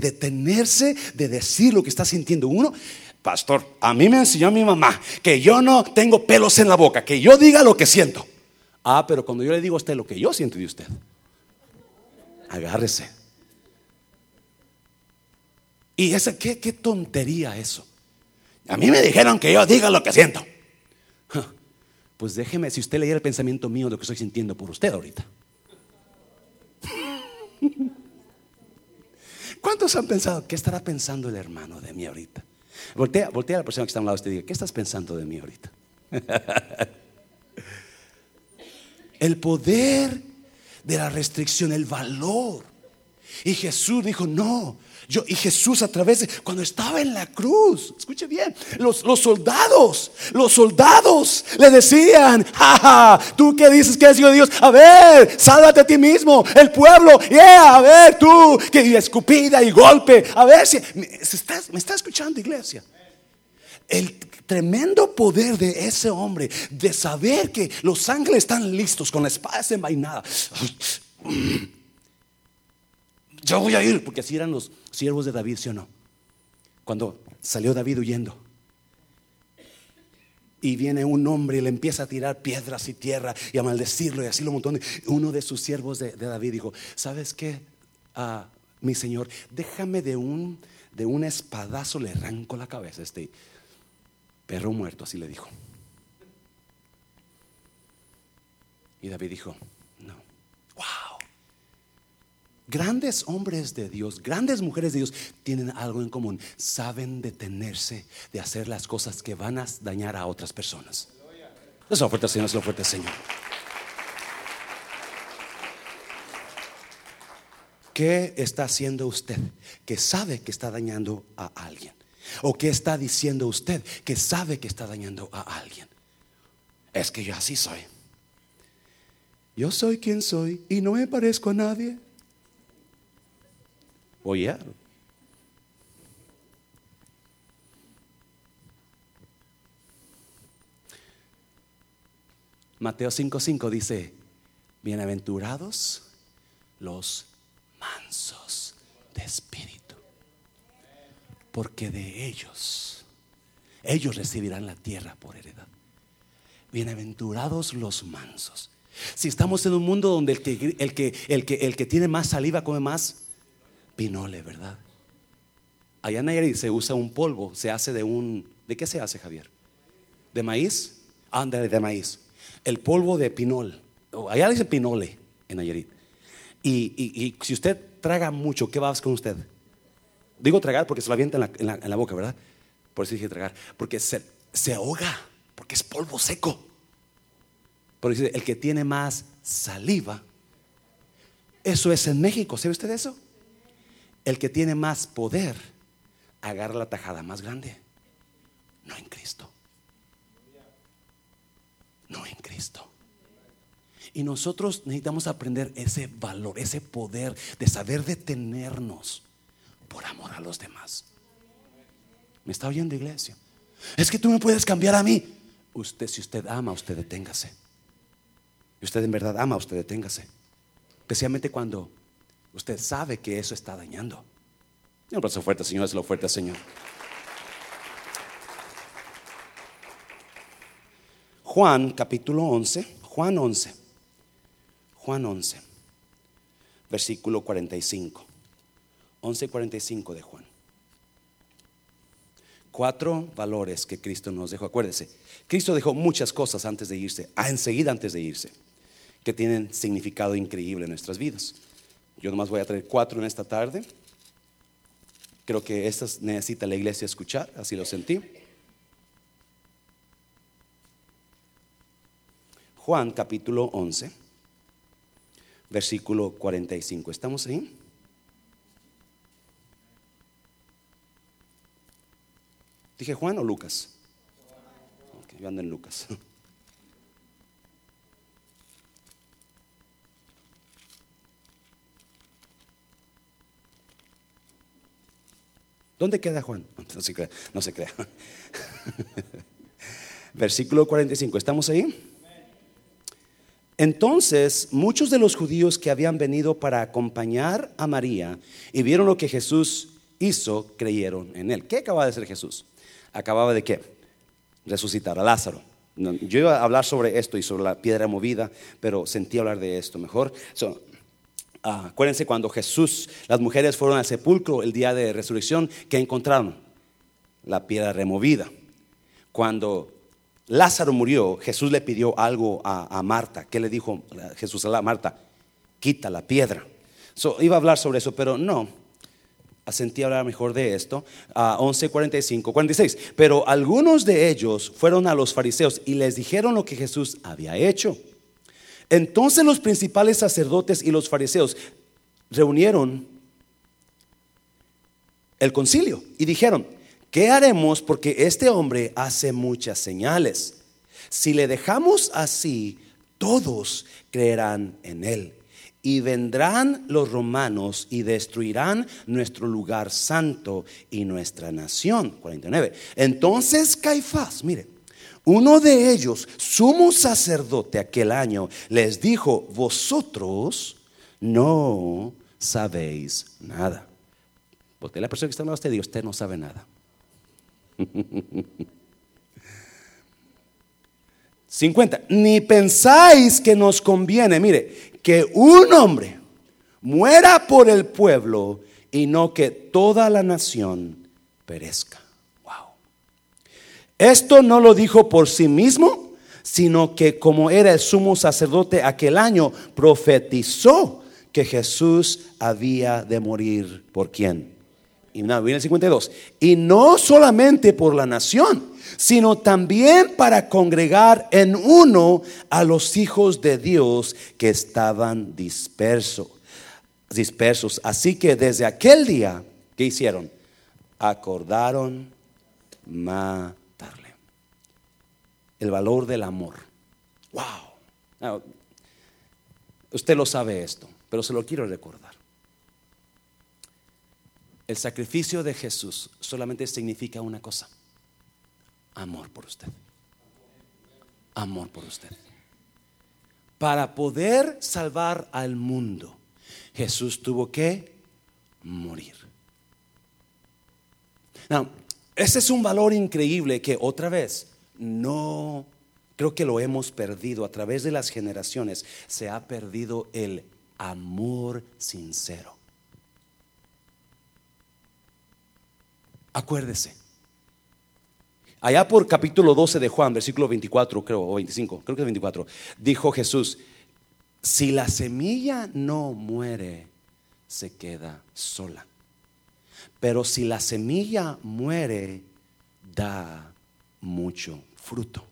detenerse, de decir lo que está sintiendo uno. Pastor, a mí me enseñó mi mamá que yo no tengo pelos en la boca, que yo diga lo que siento. Ah, pero cuando yo le digo a usted lo que yo siento de usted, agárrese. Y esa, ¿qué, qué tontería eso. A mí me dijeron que yo diga lo que siento. Pues déjeme, si usted leyera el pensamiento mío lo que estoy sintiendo por usted ahorita. ¿Cuántos han pensado? ¿Qué estará pensando el hermano de mí ahorita? Voltea, voltea a la persona que está a un lado y diga, ¿qué estás pensando de mí ahorita? el poder de la restricción, el valor. Y Jesús dijo, no, yo, y Jesús a través de, cuando estaba en la cruz, escuche bien, los, los soldados, los soldados le decían, jaja, tú que dices que es hijo de Dios, a ver, sálvate a ti mismo, el pueblo, yeah, a ver tú, que escupida y golpe, a ver si, me está, me escuchando iglesia. El tremendo poder de ese hombre, de saber que los ángeles están listos con la espada desenvainada yo voy a ir, porque así eran los siervos de David, ¿sí o no? Cuando salió David huyendo. Y viene un hombre y le empieza a tirar piedras y tierra y a maldecirlo y así lo montón. Uno de sus siervos de, David dijo, ¿sabes qué? Ah, mi señor, déjame de un, de un espadazo, le arranco la cabeza a este perro muerto, así le dijo. Y David dijo. Grandes hombres de Dios, grandes mujeres de Dios tienen algo en común. Saben detenerse de hacer las cosas que van a dañar a otras personas. Es la oferta, Señor, es la oferta, Señor. ¿Qué está haciendo usted que sabe que está dañando a alguien? ¿O qué está diciendo usted que sabe que está dañando a alguien? Es que yo así soy. Yo soy quien soy y no me parezco a nadie. Oye. Mateo 5:5 dice, bienaventurados los mansos de espíritu, porque de ellos, ellos recibirán la tierra por heredad. Bienaventurados los mansos. Si estamos en un mundo donde el que, el que, el que, el que tiene más saliva come más pinole, ¿verdad? Allá en Nayarit se usa un polvo, se hace de un... ¿De qué se hace, Javier? ¿De maíz? Ándale, de maíz. El polvo de pinol. Allá dice pinole en Nayarit. Y, si usted traga mucho, ¿qué va con usted? Digo tragar porque se lo avienta en la, boca, ¿verdad? Por eso dije tragar. Porque se, se ahoga, porque es polvo seco. Por eso el que tiene más saliva, eso es en México, ¿sabe usted eso? El que tiene más poder agarra la tajada más grande. No en Cristo. No en Cristo. Y nosotros necesitamos aprender ese valor, ese poder de saber detenernos por amor a los demás. ¿Me está oyendo, iglesia? Es que tú me puedes cambiar a mí. Usted, si usted ama, usted deténgase. Y usted en verdad ama, usted deténgase. Especialmente cuando Usted sabe que eso está dañando. Un abrazo fuerte, Señor, es lo fuerte, Señor. Juan capítulo 11, Juan 11, Juan 11, versículo 45. 11:45 de Juan. Cuatro valores que Cristo nos dejó. Acuérdese, Cristo dejó muchas cosas antes de irse, ah, enseguida antes de irse, que tienen significado increíble en nuestras vidas. Yo nomás voy a traer cuatro en esta tarde. Creo que estas necesita la iglesia escuchar, así lo sentí. Juan capítulo 11, versículo 45. ¿Estamos ahí? ¿Dije Juan o Lucas? yo ando en Lucas. ¿Dónde queda Juan? No se crea. No se crea. Versículo 45. ¿Estamos ahí? Entonces, muchos de los judíos que habían venido para acompañar a María y vieron lo que Jesús hizo, creyeron en él. ¿Qué acaba de hacer Jesús? Acababa de qué? Resucitar a Lázaro. Yo iba a hablar sobre esto y sobre la piedra movida, pero sentí hablar de esto mejor. Ah, acuérdense cuando Jesús, las mujeres fueron al sepulcro el día de resurrección, ¿qué encontraron? La piedra removida. Cuando Lázaro murió, Jesús le pidió algo a, Marta. ¿Qué le dijo Jesús a Marta? Quita la piedra. iba a hablar sobre eso, pero no sentí hablar mejor de esto, a 11, 45, 46. Pero algunos de ellos fueron a los fariseos y les dijeron lo que Jesús había hecho. Entonces los principales sacerdotes y los fariseos reunieron el concilio y dijeron, ¿qué haremos? Porque este hombre hace muchas señales. Si le dejamos así, todos creerán en él y vendrán los romanos y destruirán nuestro lugar santo y nuestra nación. 49. Entonces Caifás, mire, uno de ellos, sumo sacerdote aquel año, les dijo, vosotros no sabéis nada. Porque la persona que está hablando a usted, usted no sabe nada. 50. Ni pensáis que nos conviene, mire, que un hombre muera por el pueblo y no que toda la nación perezca. Esto no lo dijo por sí mismo, sino que como era el sumo sacerdote aquel año, profetizó que Jesús había de morir por quién. Y no, viene el 52. Y no solamente por la nación, sino también para congregar en uno a los hijos de Dios que estaban dispersos. dispersos. Así que desde aquel día, ¿qué hicieron? Acordaron matarle. El valor del amor. Wow. usted lo sabe esto, pero se lo quiero recordar. El sacrificio de Jesús solamente significa una cosa amor por usted. Amor por usted. Para poder salvar al mundo, Jesús tuvo que morir. Now, ese es un valor increíble que otra vez no creo que lo hemos perdido a través de las generaciones. Se ha perdido el amor sincero. Acuérdese, Allá por capítulo 12 de Juan, versículo 24, creo, o 25, creo que es 24, dijo Jesús, si la semilla no muere, se queda sola. Pero si la semilla muere, da mucho fruto.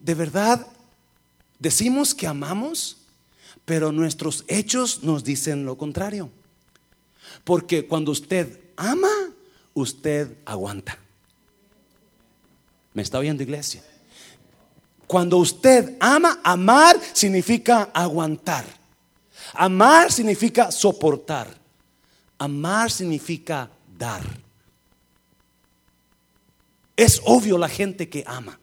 De verdad, decimos que amamos, pero nuestros hechos nos dicen lo contrario. Porque cuando usted ama, usted aguanta. ¿Me está oyendo iglesia? Cuando usted ama, amar significa aguantar. Amar significa soportar. Amar significa dar. Es obvio la gente que ama.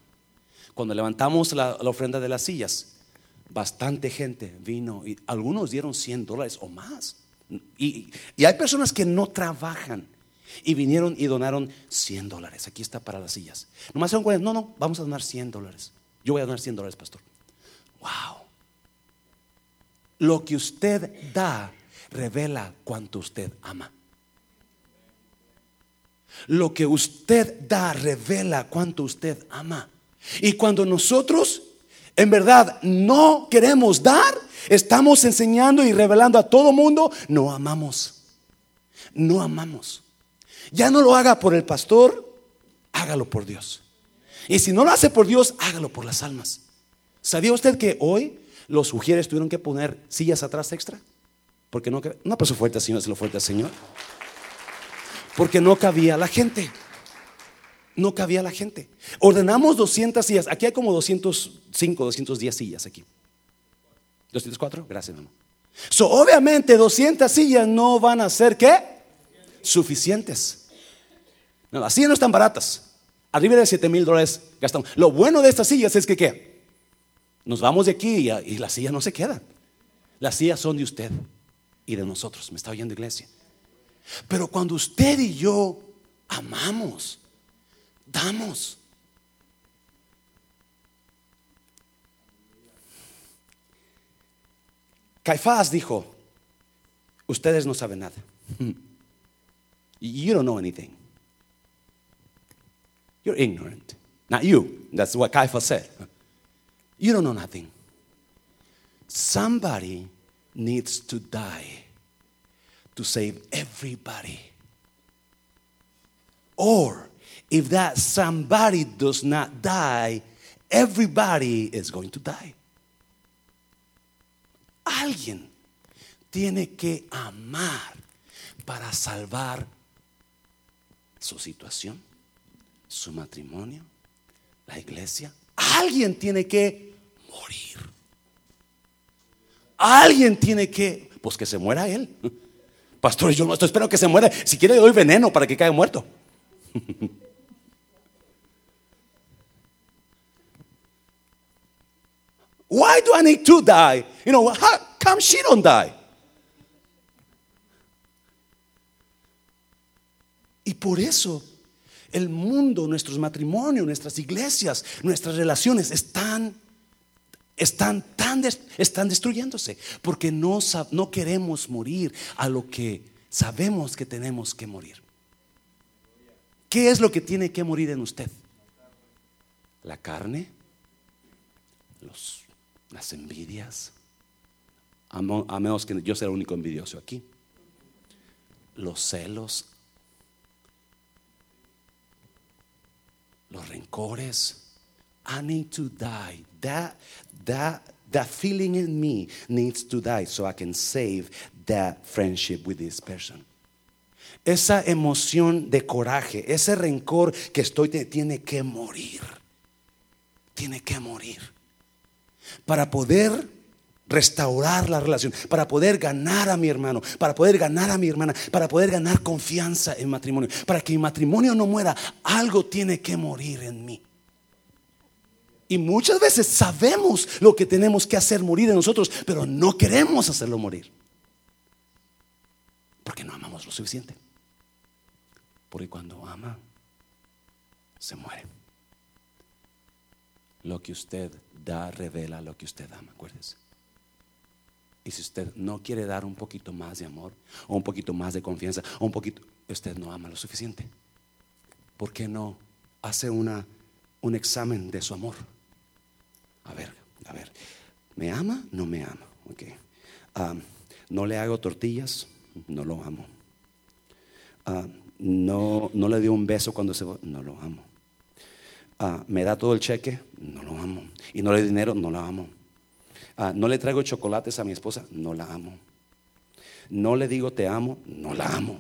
Cuando levantamos la, ofrenda de las sillas, bastante gente vino y algunos dieron 100 dólares o más. Y, hay personas que no trabajan y vinieron y donaron 100 dólares. Aquí está para las sillas. Nomás son 40. No, no, vamos a donar 100 dólares. Yo voy a donar 100 dólares, pastor. Wow. Lo que usted da revela cuánto usted ama. Lo que usted da revela cuánto usted ama. Y cuando nosotros en verdad no queremos dar, estamos enseñando y revelando a todo mundo, no amamos. No amamos. Ya no lo haga por el pastor, hágalo por Dios. Y si no lo hace por Dios, hágalo por las almas. ¿Sabía usted que hoy los ujieres tuvieron que poner sillas atrás extra? Porque no, no pasó fuerte, Señor, se lo fuerte, Señor. Porque no cabía la gente. No cabía la gente. Ordenamos 200 sillas. Aquí hay como 205, 210 sillas aquí. 204, gracias, hermano. So, obviamente 200 sillas no van a ser qué? suficientes. No, las sillas no están baratas. Arriba de 7 mil dólares gastamos. Lo bueno de estas sillas es que ¿qué? Nos vamos de aquí y, las sillas no se quedan. Las sillas son de usted y de nosotros. Me está oyendo iglesia. Pero cuando usted y yo amamos, damos. Caifás dijo, ustedes no saben nada. You don't know anything. You're ignorant. Not you. That's what Caiaphas said. You don't know nothing. Somebody needs to die to save everybody. Or if that somebody does not die, everybody is going to die. Alguien tiene que amar para salvar su situación, su matrimonio, la iglesia. Alguien tiene que morir. Alguien tiene que, pues que se muera él. Pastor, yo no estoy esperando que se muera. Si quiere, le doy veneno para que caiga muerto. Why do I need to die? You know, how come she don't die? Y por eso el mundo, nuestros matrimonios, nuestras iglesias, nuestras relaciones están, están, tan están destruyéndose porque no, no queremos morir a lo que sabemos que tenemos que morir. ¿Qué es lo que tiene que morir en usted? La carne, los, las envidias, a, menos que yo sea el único envidioso aquí, los celos, los rencores. I need to die. That, that, feeling in me needs to die so I can save that friendship with this person. Esa emoción de coraje, ese rencor que estoy tiene que morir. Tiene que morir. Para poder restaurar la relación, para poder ganar a mi hermano, para poder ganar a mi hermana, para poder ganar confianza en matrimonio, para que mi matrimonio no muera, algo tiene que morir en mí. Y muchas veces sabemos lo que tenemos que hacer morir en nosotros, pero no queremos hacerlo morir. Porque no amamos lo suficiente. Porque cuando ama, se muere. Lo que usted da revela lo que usted ama, acuérdese. Y si usted no quiere dar un poquito más de amor, o un poquito más de confianza, o un poquito, usted no ama lo suficiente. ¿Por qué no hace una, un examen de su amor? A ver, a ver, ¿me ama? No me ama. Okay. Ah, no le hago tortillas, no lo amo. Ah, no, no le dio un beso cuando se va, no lo amo. Ah, me da todo el cheque, no lo amo. Y no le doy dinero, no lo amo. No le traigo chocolates a mi esposa, no la amo. No le digo te amo, no la amo.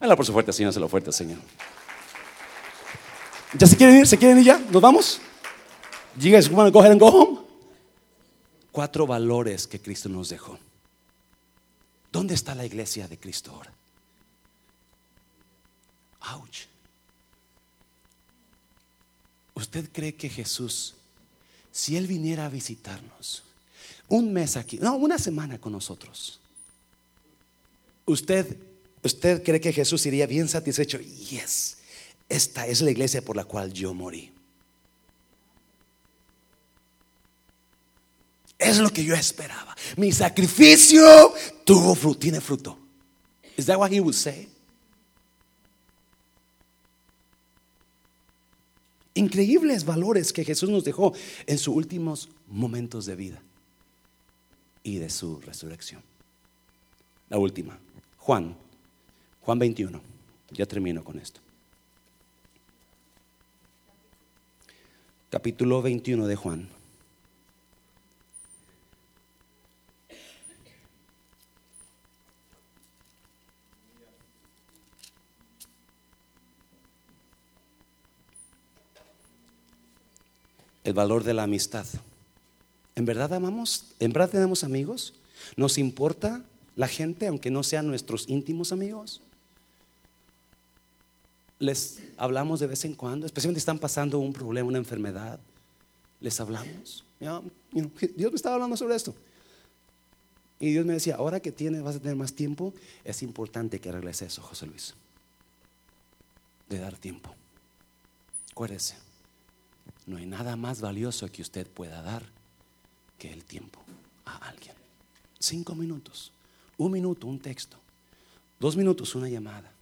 Hágalo por su fuerte, Señor, se lo fuerte, Señor. ¿Ya se quieren ir? ¿Se quieren ir ya? ¿Nos vamos? You guys want to go ahead and go home? Cuatro valores que Cristo nos dejó. ¿Dónde está la iglesia de Cristo ahora? Ouch. ¿Usted cree que Jesús, si Él viniera a visitarnos, un mes aquí, no, una semana con nosotros. Usted, usted cree que Jesús iría bien satisfecho. Yes, esta es la iglesia por la cual yo morí. Es lo que yo esperaba. Mi sacrificio tuvo fruto, tiene fruto. Is that what he would say? Increíbles valores que Jesús nos dejó en sus últimos momentos de vida y de su resurrección. La última, Juan, Juan 21. Ya termino con esto. Capítulo 21 de Juan. el valor de la amistad. ¿En verdad amamos? ¿En verdad tenemos amigos? ¿Nos importa la gente aunque no sean nuestros íntimos amigos? Les hablamos de vez en cuando, especialmente están pasando un problema, una enfermedad. Les hablamos. Dios me estaba hablando sobre esto. Y Dios me decía, ahora que tienes, vas a tener más tiempo, es importante que arregles eso, José Luis. De dar tiempo. Acuérdese. No hay nada más valioso que usted pueda dar que el tiempo a alguien. Cinco minutos, un minuto, un texto, dos minutos, una llamada.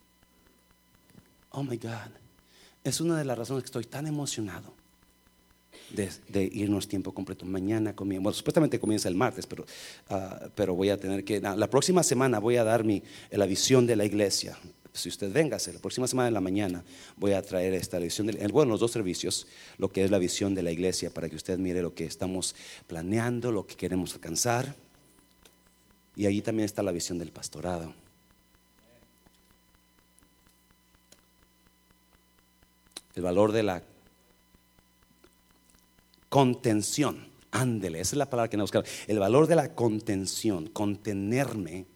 Oh my God, es una de las razones que estoy tan emocionado de, irnos tiempo completo. Mañana comienza, bueno, supuestamente comienza el martes, pero, ah, pero voy a tener que, la próxima semana voy a dar mi, la visión de la iglesia si usted venga, la próxima semana en la mañana voy a traer esta visión, bueno, los dos servicios, lo que es la visión de la iglesia, para que usted mire lo que estamos planeando, lo que queremos alcanzar. Y allí también está la visión del pastorado. El valor de la contención. Ándele, esa es la palabra que no buscaba. El valor de la contención, contenerme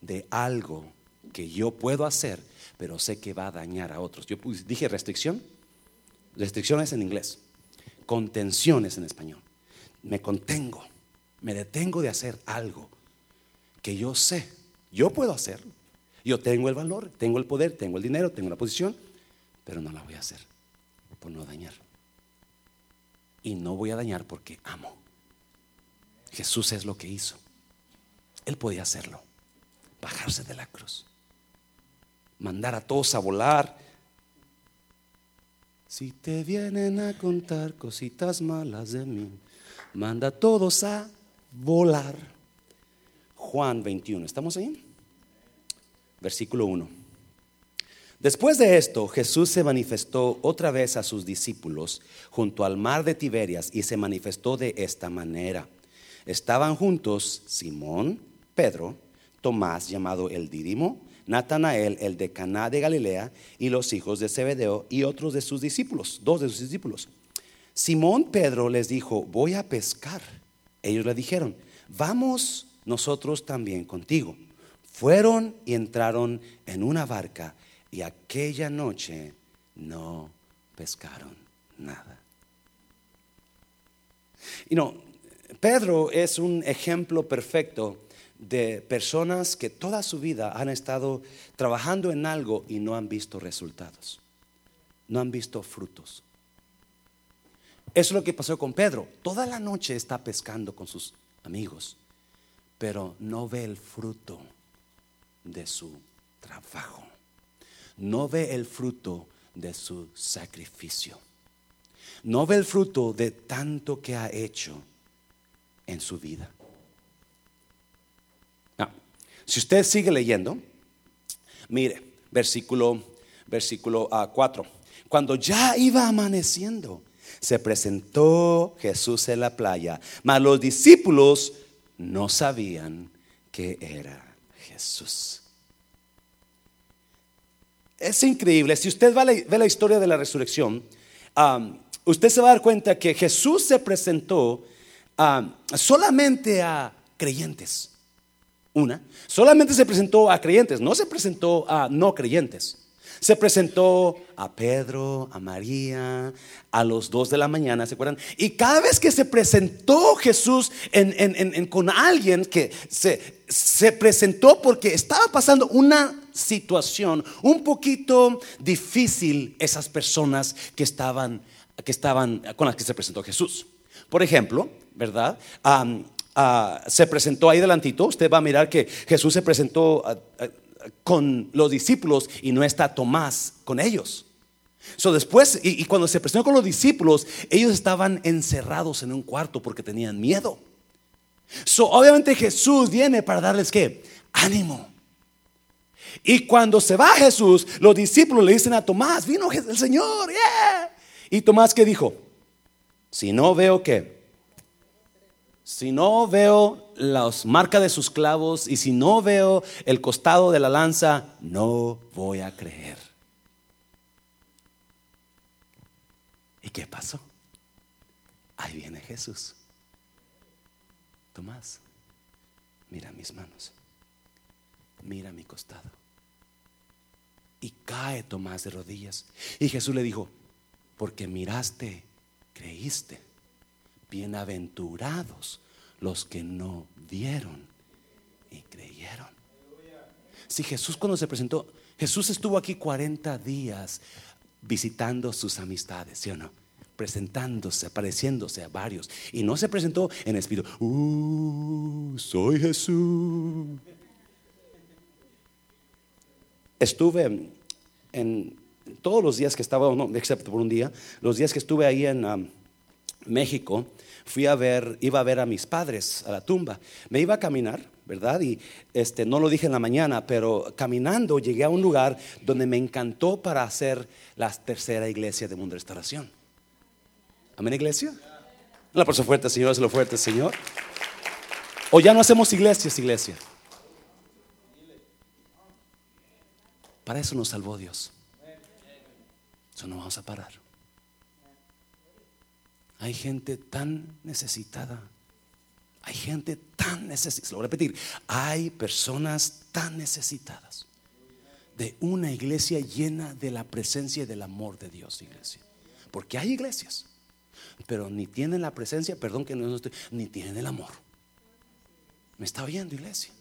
de algo que yo puedo hacer, pero sé que va a dañar a otros. Yo dije restricción. Restricción es en inglés. Contención es en español. Me contengo, me detengo de hacer algo que yo sé, yo puedo hacer. Yo tengo el valor, tengo el poder, tengo el dinero, tengo la posición, pero no la voy a hacer por no dañar. Y no voy a dañar porque amo. Jesús es lo que hizo. Él podía hacerlo, bajarse de la cruz mandar a todos a volar. Si te vienen a contar cositas malas de mí, manda a todos a volar. Juan 21, ¿estamos ahí? Versículo 1. Después de esto, Jesús se manifestó otra vez a sus discípulos junto al mar de Tiberias y se manifestó de esta manera. Estaban juntos Simón, Pedro, Tomás llamado el Dídimo, Natanael, el de Caná de Galilea, y los hijos de Zebedeo y otros de sus discípulos, dos de sus discípulos. Simón Pedro les dijo, voy a pescar. Ellos le dijeron, vamos nosotros también contigo. Fueron y entraron en una barca y aquella noche no pescaron nada. Y no, Pedro es un ejemplo perfecto de personas que toda su vida han estado trabajando en algo y no han visto resultados, no han visto frutos. Eso es lo que pasó con Pedro. Toda la noche está pescando con sus amigos, pero no ve el fruto de su trabajo. No ve el fruto de su sacrificio. No ve el fruto de tanto que ha hecho en su vida. Si usted sigue leyendo, mire, versículo, versículo 4. Ah, Cuando ya iba amaneciendo, se presentó Jesús en la playa, mas los discípulos no sabían que era Jesús. Es increíble, si usted ve la, historia de la resurrección, usted se va a dar cuenta que Jesús se presentó solamente a creyentes. Una, solamente se presentó a creyentes, no se presentó a no creyentes. Se presentó a Pedro, a María, a los dos de la mañana, ¿se acuerdan? Y cada vez que se presentó Jesús con alguien que se, se presentó porque estaba pasando una situación un poquito difícil esas personas que estaban, que estaban con las que se presentó Jesús. Por ejemplo, ¿verdad? Ah, se presentó ahí delantito, usted va a mirar que Jesús se presentó ah, ah, con los discípulos y no está Tomás con ellos. So después, y, cuando se presentó con los discípulos, ellos estaban encerrados en un cuarto porque tenían miedo. So obviamente Jesús viene para darles que ánimo. Y cuando se va Jesús, los discípulos le dicen a Tomás, vino el Señor, Y Tomás que dijo, si no veo que si no veo las marcas de sus clavos y si no veo el costado de la lanza, no voy a creer. ¿Y qué pasó? Ahí viene Jesús. Tomás, mira mis manos, mira mi costado. Y cae Tomás de rodillas. Y Jesús le dijo, porque miraste, creíste bienaventurados los que no vieron y creyeron. Si Jesús cuando se presentó, Jesús estuvo aquí 40 días visitando sus amistades, ¿sí o no? Presentándose, apareciéndose a varios. Y no se presentó en espíritu, uh, soy Jesús. Estuve en, todos los días que estaba, no, excepto por un día, los días que estuve ahí en um, México, fui a ver, iba a ver a mis padres a la tumba. Me iba a caminar, ¿verdad? Y este, no lo dije en la mañana, pero caminando llegué a un lugar donde me encantó para hacer la tercera iglesia de Mundo Restauración. Amén, iglesia. La por fuerte, Señor, lo fuerte, Señor. O ya no hacemos iglesias, iglesia. Para eso nos salvó Dios. Eso no vamos a parar. Hay gente tan necesitada. Hay gente tan necesitada. Lo voy a repetir. Hay personas tan necesitadas de una iglesia llena de la presencia y del amor de Dios, iglesia. Porque hay iglesias, pero ni tienen la presencia, perdón que no estoy, ni tienen el amor. ¿Me está oyendo, iglesia?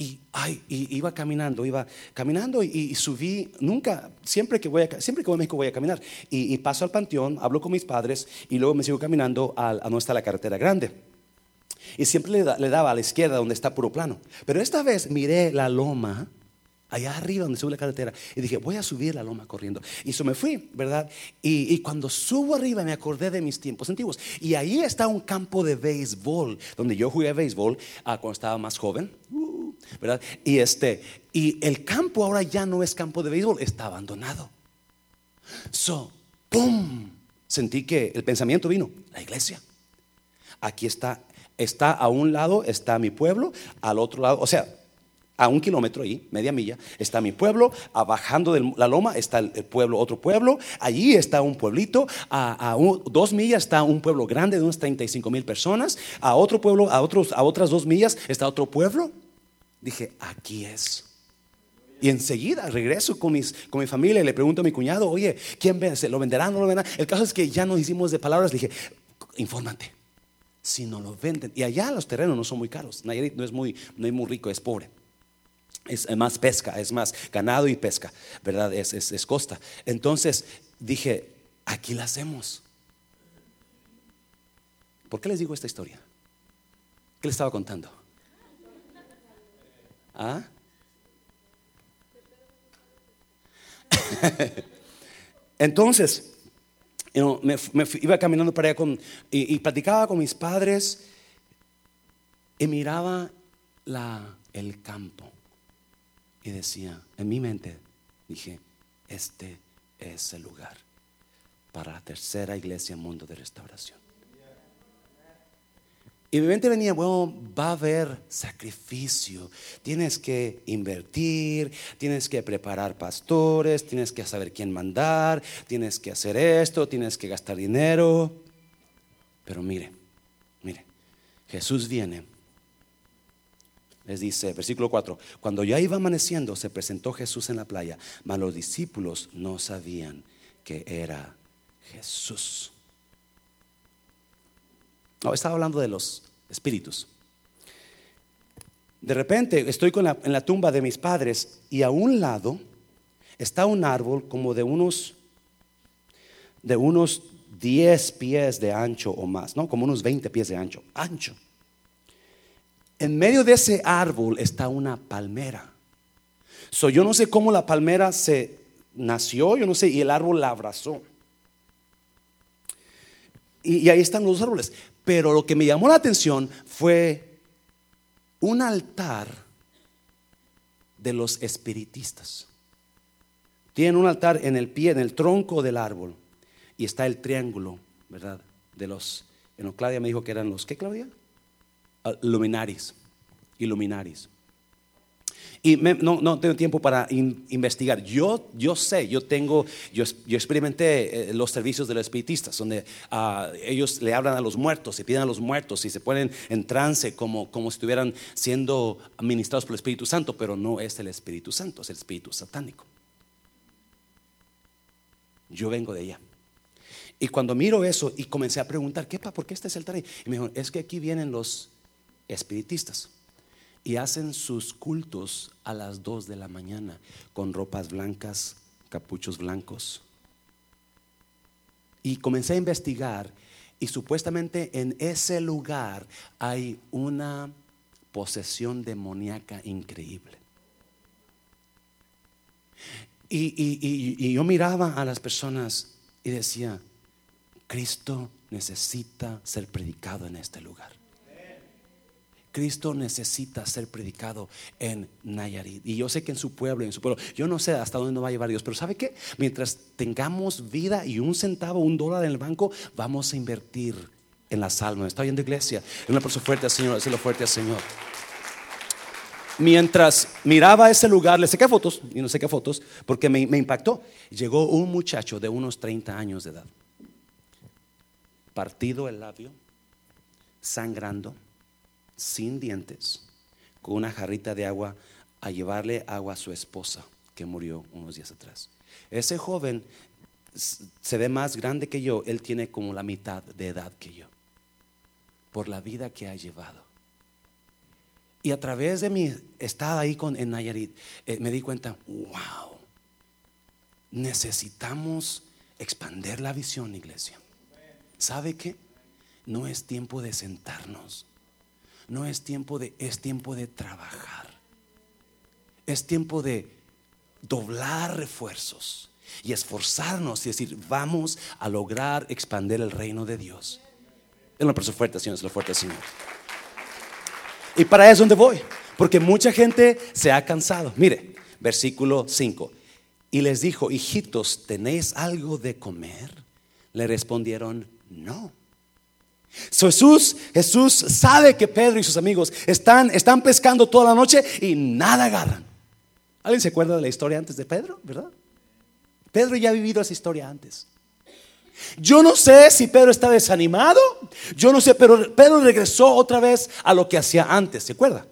Y, ay, iba caminando, iba caminando y, subí, nunca, siempre que voy a, siempre que voy a México voy a caminar. Y, paso al panteón, hablo con mis padres y luego me sigo caminando a, a donde está la carretera grande. Y siempre le, le, daba a la izquierda donde está puro plano. Pero esta vez miré la loma allá arriba donde sube la carretera. Y dije, voy a subir la loma corriendo. Y eso me fui, ¿verdad? Y, cuando subo arriba me acordé de mis tiempos antiguos. Y ahí está un campo de béisbol, donde yo jugué béisbol ah, cuando estaba más joven. Uh, Y, este, y el campo ahora ya no es campo de béisbol, está abandonado. So, ¡pum! Sentí que el pensamiento vino, la iglesia. Aquí está, está a un lado, está mi pueblo, al otro lado, o sea, a un kilómetro ahí, media milla, está mi pueblo, bajando de la loma está el, pueblo, otro pueblo, allí está un pueblito, a, dos millas está un pueblo grande de unas 35 mil personas, a otro pueblo, a, otros, a otras dos millas está otro pueblo. Dije, aquí es. Y enseguida regreso con, mis, con mi familia y le pregunto a mi cuñado, oye, ¿quién vende? ¿Lo venderán? ¿No lo venderán? El caso es que ya nos hicimos de palabras, le dije, infórmate. Si no lo venden, y allá los terrenos no son muy caros, Nayarit no es muy, no es muy rico, es pobre es más pesca, es más ganado y pesca, ¿verdad? Es, es, costa. Entonces dije, aquí la hacemos. ¿Por qué les digo esta historia? ¿Qué les estaba contando? ¿Ah? Entonces, me, iba caminando para allá con, y, platicaba con mis padres y miraba el campo. Y decía, en mi mente, dije, este es el lugar para la tercera iglesia mundo de restauración. Y mi mente venía, bueno, va a haber sacrificio, tienes que invertir, tienes que preparar pastores, tienes que saber quién mandar, tienes que hacer esto, tienes que gastar dinero. Pero mire, mire, Jesús viene les dice, versículo 4, cuando ya iba amaneciendo, se presentó Jesús en la playa, mas los discípulos no sabían que era Jesús. No, estaba hablando de los espíritus. De repente estoy en la tumba de mis padres y a un lado está un árbol como de unos de unos 10 pies de ancho o más, ¿no? Como unos 20 pies de ancho, ancho. En medio de ese árbol está una palmera. So, yo no sé cómo la palmera se nació, yo no sé, y el árbol la abrazó. Y, y ahí están los árboles. Pero lo que me llamó la atención fue un altar de los espiritistas. Tienen un altar en el pie, en el tronco del árbol. Y está el triángulo, ¿verdad? De los, en Claudia me dijo que eran los, ¿qué Claudia? Ah, luminaris, iluminaris. Y no, tengo tiempo para investigar. Yo, yo sé, yo tengo, yo, yo experimenté eh, los servicios de los espiritistas, donde ah, ellos le hablan a los muertos, se piden a los muertos y se ponen en trance como, como si estuvieran siendo administrados por el Espíritu Santo, pero no es el Espíritu Santo, es el Espíritu satánico. Yo vengo de ella. Y cuando miro eso y comencé a preguntar, ¿qué, ¿por qué este es el altar? Y me dijo, es que aquí vienen los espiritistas y hacen sus cultos a las 2 de la mañana con ropas blancas, capuchos blancos. Y comencé a investigar y supuestamente en ese lugar hay una posesión demoníaca increíble. y, yo miraba a las personas y decía, Cristo necesita ser predicado en este lugar. Cristo necesita ser predicado en Nayarit. Y yo sé que en su pueblo, en su pueblo, yo no sé hasta dónde nos va a llevar Dios, pero ¿sabe qué? Mientras tengamos vida y un centavo, un dólar en el banco, vamos a invertir en las almas. ¿Está oyendo iglesia? Una persona fuerte al Señor, decirlo fuerte al Señor. Mientras miraba ese lugar, le saqué fotos, y no sé qué fotos, porque me, me impactó. Llegó un muchacho de unos 30 años de edad, partido el labio, sangrando sin dientes, con una jarrita de agua a llevarle agua a su esposa que murió unos días atrás. Ese joven se ve más grande que yo, él tiene como la mitad de edad que yo, por la vida que ha llevado. Y a través de mi estado ahí con, en Nayarit, eh, me di cuenta, wow, necesitamos expander la visión, iglesia. ¿Sabe qué? No es tiempo de sentarnos no es tiempo de, es tiempo de trabajar. Es tiempo de doblar refuerzos y esforzarnos y decir, vamos a lograr expandir el reino de Dios. Es una persona fuerte, Señor, es lo fuerte, Señor. Y para eso es donde voy, porque mucha gente se ha cansado. Mire, versículo 5. Y les dijo, hijitos, ¿tenéis algo de comer? Le respondieron, no. Jesús, Jesús sabe que Pedro y sus amigos están, están pescando toda la noche y nada agarran. ¿Alguien se acuerda de la historia antes de Pedro? ¿Verdad? Pedro ya ha vivido esa historia antes. Yo no sé si Pedro está desanimado, yo no sé, pero Pedro regresó otra vez a lo que hacía antes, ¿se acuerda?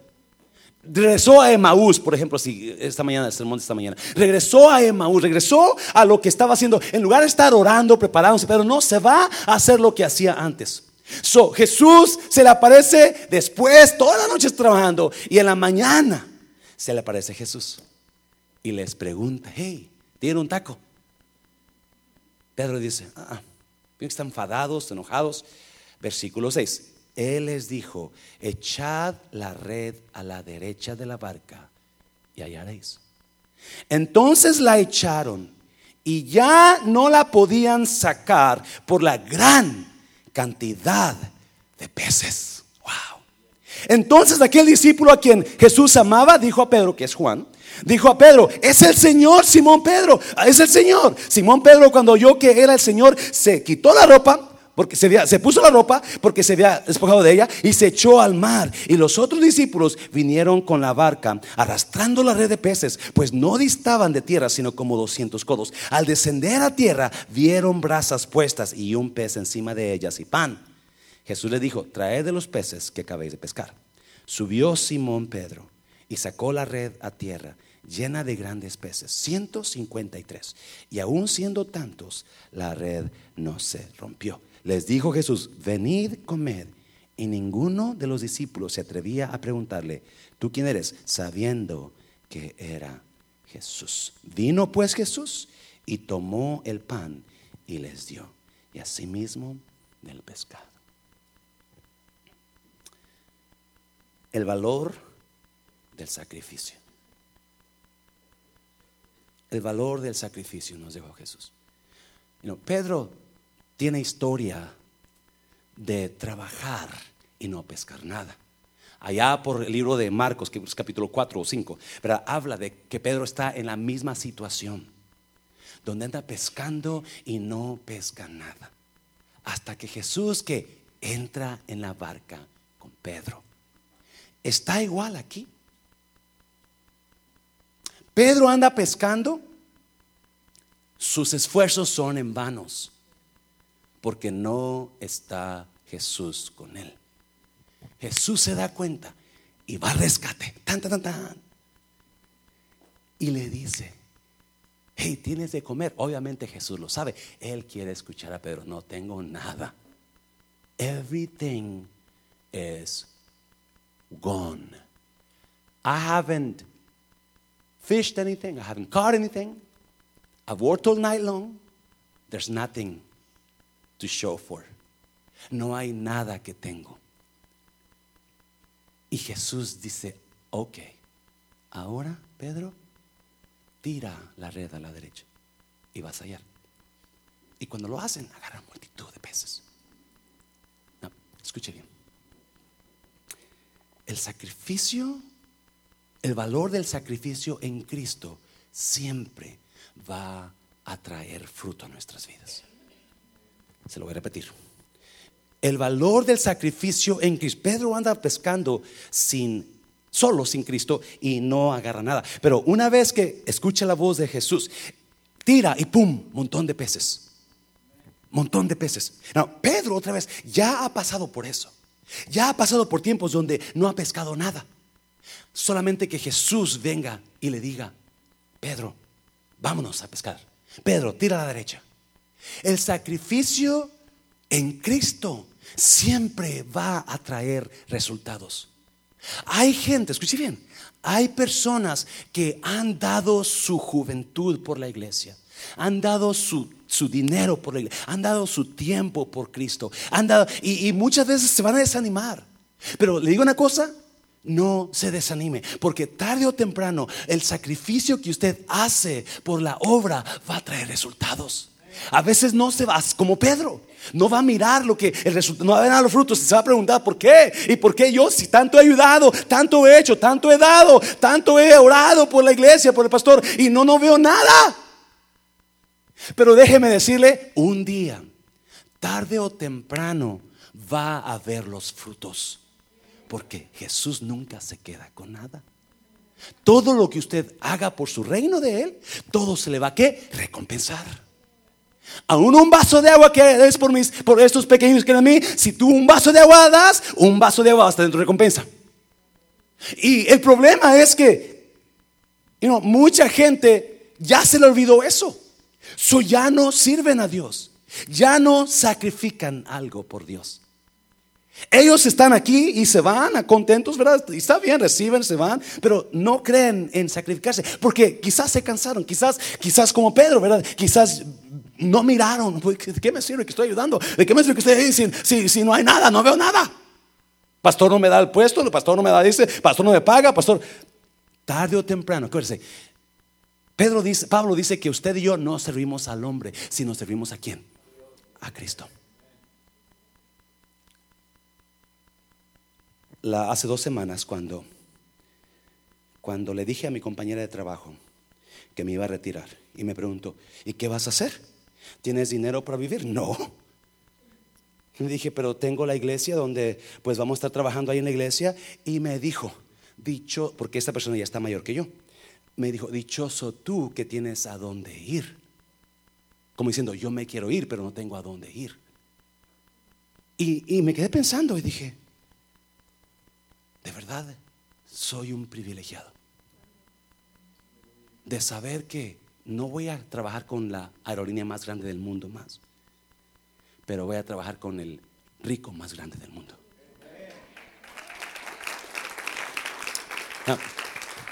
Regresó a Emaús, por ejemplo, si esta mañana, el sermón de esta mañana. Regresó a Emaús, regresó a lo que estaba haciendo. En lugar de estar orando, preparándose, pero no se va a hacer lo que hacía antes. So, Jesús se le aparece después, toda la noche trabajando, y en la mañana se le aparece Jesús y les pregunta: Hey, ¿tiene un taco? Pedro dice: ah están enfadados, enojados. Versículo 6. Él les dijo: Echad la red a la derecha de la barca y hallaréis. Entonces la echaron y ya no la podían sacar por la gran cantidad de peces. Wow. Entonces aquel discípulo a quien Jesús amaba dijo a Pedro, que es Juan, dijo a Pedro, es el Señor, Simón Pedro, es el Señor. Simón Pedro cuando oyó que era el Señor, se quitó la ropa, porque se, puso la ropa porque se había despojado de ella y se echó al mar. Y los otros discípulos vinieron con la barca arrastrando la red de peces, pues no distaban de tierra sino como 200 codos. Al descender a tierra vieron brasas puestas y un pez encima de ellas y pan. Jesús le dijo, traed de los peces que acabéis de pescar. Subió Simón Pedro y sacó la red a tierra llena de grandes peces, 153. Y aún siendo tantos, la red no se rompió. Les dijo Jesús, venid, comed. Y ninguno de los discípulos se atrevía a preguntarle, ¿tú quién eres? Sabiendo que era Jesús. Vino pues Jesús y tomó el pan y les dio. Y asimismo del pescado. El valor del sacrificio. El valor del sacrificio nos dejó Jesús. Pedro tiene historia de trabajar y no pescar nada. Allá por el libro de Marcos, que es capítulo 4 o 5, pero habla de que Pedro está en la misma situación, donde anda pescando y no pesca nada. Hasta que Jesús que entra en la barca con Pedro. Está igual aquí. Pedro anda pescando, sus esfuerzos son en vanos, porque no está Jesús con él. Jesús se da cuenta y va al rescate, tan, tan, tan, Y le dice, hey, tienes de comer. Obviamente Jesús lo sabe. Él quiere escuchar a Pedro, no tengo nada. Everything is gone. I haven't fished anything, I haven't caught anything. I've worked all night long. There's nothing to show for. No hay nada que tengo. Y Jesús dice, ok, ahora Pedro, tira la red a la derecha y vas a hallar. Y cuando lo hacen, agarran multitud de peces. No, escuche bien. El sacrificio el valor del sacrificio en Cristo siempre va a traer fruto a nuestras vidas. Se lo voy a repetir. El valor del sacrificio en Cristo. Pedro anda pescando sin solo sin Cristo y no agarra nada. Pero una vez que escucha la voz de Jesús, tira y pum, montón de peces. Montón de peces. No, Pedro otra vez ya ha pasado por eso. Ya ha pasado por tiempos donde no ha pescado nada. Solamente que Jesús venga y le diga, Pedro, vámonos a pescar. Pedro, tira a la derecha. El sacrificio en Cristo siempre va a traer resultados. Hay gente, escuche bien, hay personas que han dado su juventud por la iglesia, han dado su, dinero por la iglesia, han dado su tiempo por Cristo, han dado, y muchas veces se van a desanimar. Pero le digo una cosa, no se desanime, porque tarde o temprano el sacrificio que usted hace por la obra va a traer resultados. A veces no se va, como Pedro, no va a mirar lo que el resultado, no va a ver los frutos, se va a preguntar por qué y por qué yo, si tanto he ayudado, tanto he hecho, tanto he dado, tanto he orado por la iglesia, por el pastor y no, no veo nada. Pero déjeme decirle, un día, tarde o temprano, va a ver los frutos. Porque Jesús nunca se queda con nada. Todo lo que usted haga por su reino de Él, todo se le va a qué? Recompensar. Aún un vaso de agua que es por, mis, por estos pequeños que a mí, si tú un vaso de agua das, un vaso de agua hasta dentro recompensa. Y el problema es que mucha gente ya se le olvidó eso. So ya no sirven a Dios. Ya no sacrifican algo por Dios. Ellos están aquí y se van a contentos, ¿verdad? Y está bien, reciben, se van, pero no creen en sacrificarse, porque quizás se cansaron, quizás, quizás como Pedro, ¿verdad? Quizás no miraron, ¿de qué me sirve que estoy ayudando? ¿De qué me sirve que estoy ahí si, no hay nada, no veo nada? Pastor no me da el puesto, el pastor no me da, dice, pastor no me paga, pastor, tarde o temprano, acuérdense, Pedro dice, Pablo dice que usted y yo no servimos al hombre, sino servimos a quién? A Cristo. hace dos semanas cuando, cuando le dije a mi compañera de trabajo que me iba a retirar y me preguntó, ¿y qué vas a hacer? ¿Tienes dinero para vivir? No. Le dije, pero tengo la iglesia donde pues vamos a estar trabajando ahí en la iglesia y me dijo, dicho, porque esta persona ya está mayor que yo, me dijo, dichoso tú que tienes a dónde ir. Como diciendo, yo me quiero ir, pero no tengo a dónde ir. Y, y me quedé pensando y dije, de verdad soy un privilegiado de saber que no voy a trabajar con la aerolínea más grande del mundo más, pero voy a trabajar con el rico más grande del mundo. Ah,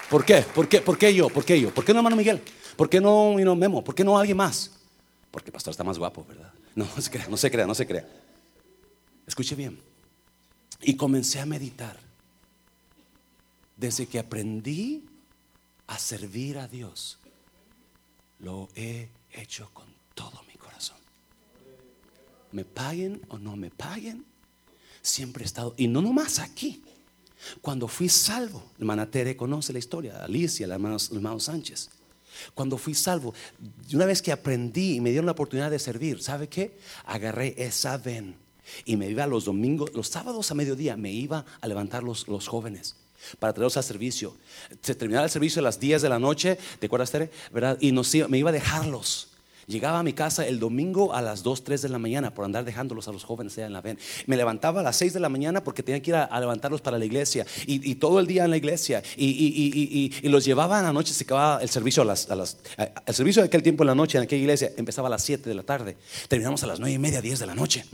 ¿Por qué? ¿Por qué? ¿Por qué yo? ¿Por qué yo? ¿Por qué no hermano Miguel? ¿Por qué no, no Memo? ¿Por qué no alguien más? Porque el pastor está más guapo, ¿verdad? No, no se crea, no se crea, no se crea. Escuche bien. Y comencé a meditar. Desde que aprendí a servir a Dios, lo he hecho con todo mi corazón. Me paguen o no me paguen, siempre he estado, y no nomás aquí. Cuando fui salvo, hermana Tere conoce la historia, Alicia, el hermano, Sánchez. Cuando fui salvo, una vez que aprendí y me dieron la oportunidad de servir, ¿sabe qué? Agarré esa ven y me iba los domingos, los sábados a mediodía, me iba a levantar los, los jóvenes para traerlos al servicio. Se terminaba el servicio a las 10 de la noche, ¿te acuerdas, Tere? ¿Verdad? Y me iba a dejarlos. Llegaba a mi casa el domingo a las 2, 3 de la mañana por andar dejándolos a los jóvenes allá en la ven. Me levantaba a las 6 de la mañana porque tenía que ir a, levantarlos para la iglesia y, todo el día en la iglesia y, los llevaba en la noche, se acababa el servicio a las, el servicio de aquel tiempo en la noche en aquella iglesia empezaba a las 7 de la tarde. Terminamos a las 9 y media, 10 de la noche.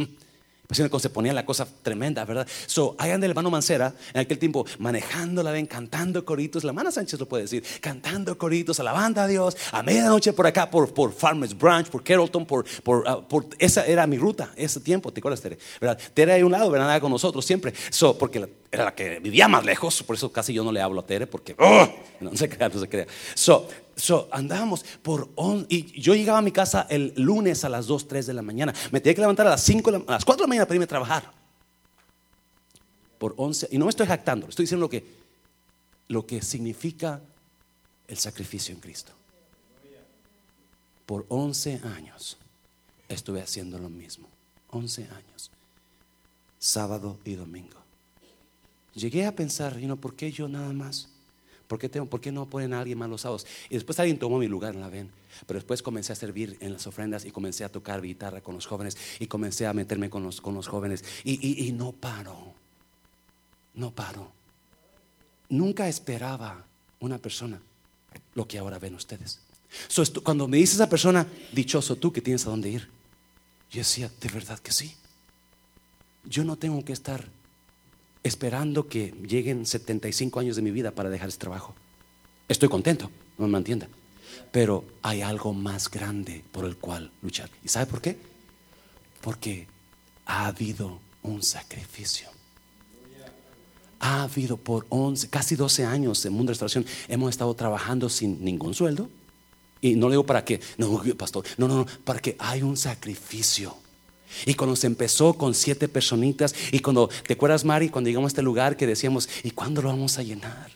Pues se ponía la cosa tremenda, ¿verdad? So, ahí anda el hermano Mancera en aquel tiempo manejándola, ven, cantando coritos. La hermana Sánchez lo puede decir, cantando coritos, alabando a Dios, a medianoche por acá, por, por Farmers Branch, por Carrollton, por, por, ah, por, esa era mi ruta, ese tiempo, ¿te acuerdas, Tere? ¿Verdad? Tere a un lado, ¿verdad? Con nosotros siempre. So, porque era la que vivía más lejos, por eso casi yo no le hablo a Tere, porque ¡oh! no se crea, no se crea. So, So, andábamos por y yo llegaba a mi casa el lunes a las 2, 3 de la mañana. Me tenía que levantar a las 5, a las 4 de la mañana para irme a trabajar. Por 11, y no me estoy jactando, estoy diciendo lo que, lo que significa el sacrificio en Cristo. Por 11 años estuve haciendo lo mismo. 11 años. Sábado y domingo. Llegué a pensar, ¿y no, ¿por qué yo nada más? ¿Por qué, tengo, ¿Por qué no ponen a alguien más los sábados? Y después alguien tomó mi lugar en la ven. Pero después comencé a servir en las ofrendas y comencé a tocar guitarra con los jóvenes y comencé a meterme con los, con los jóvenes. Y, no paro. No paro. Nunca esperaba una persona lo que ahora ven ustedes. cuando me dice esa persona, dichoso tú que tienes a dónde ir, yo decía, de verdad que sí. Yo no tengo que estar esperando que lleguen 75 años de mi vida para dejar este trabajo. Estoy contento, no me entienda. Pero hay algo más grande por el cual luchar. ¿Y sabe por qué? Porque ha habido un sacrificio. Ha habido por 11, casi 12 años en Mundo Restauración, hemos estado trabajando sin ningún sueldo. Y no le digo para qué, no, pastor, no, no, no, para que hay un sacrificio. Y cuando se empezó con siete personitas, y cuando, ¿te acuerdas, Mari, cuando llegamos a este lugar que decíamos, ¿y cuándo lo vamos a llenar?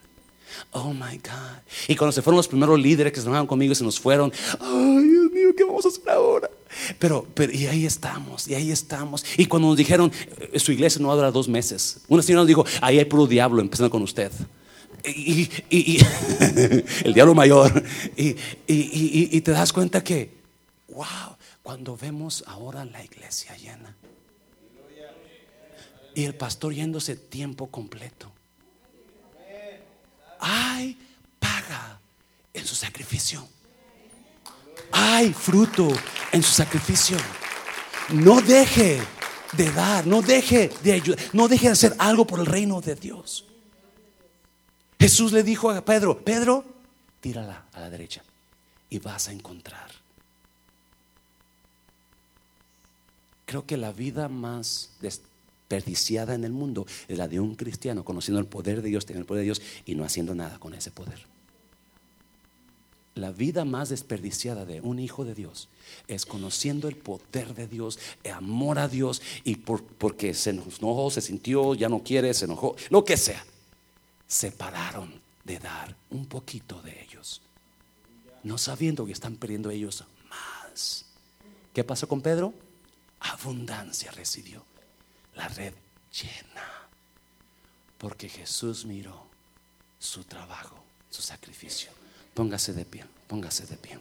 Oh my God. Y cuando se fueron los primeros líderes que se enojaron conmigo y se nos fueron, ay Dios mío, ¿qué vamos a hacer ahora? Pero, pero, y ahí estamos, y ahí estamos. Y cuando nos dijeron, eh, su iglesia no va a durar dos meses, una señora nos dijo, ahí hay puro diablo, empezando con usted. Y, y el diablo mayor. y te das cuenta que, wow, cuando vemos ahora la iglesia llena y el pastor yéndose tiempo completo, hay paga en su sacrificio. Hay fruto en su sacrificio. No deje de dar, no deje de ayudar, no deje de hacer algo por el reino de Dios. Jesús le dijo a Pedro, Pedro, tírala a la derecha y vas a encontrar Creo que la vida más desperdiciada en el mundo es la de un cristiano conociendo el poder de Dios, teniendo el poder de Dios y no haciendo nada con ese poder. La vida más desperdiciada de un hijo de Dios es conociendo el poder de Dios, el amor a Dios y porque se enojó, se sintió, ya no quiere, se enojó, lo que sea. Se pararon de dar un poquito de ellos, no sabiendo que están perdiendo ellos más. ¿Qué pasó con Pedro? Abundancia recibió. La red llena. Porque Jesús miró su trabajo, su sacrificio. Póngase de pie, póngase de pie.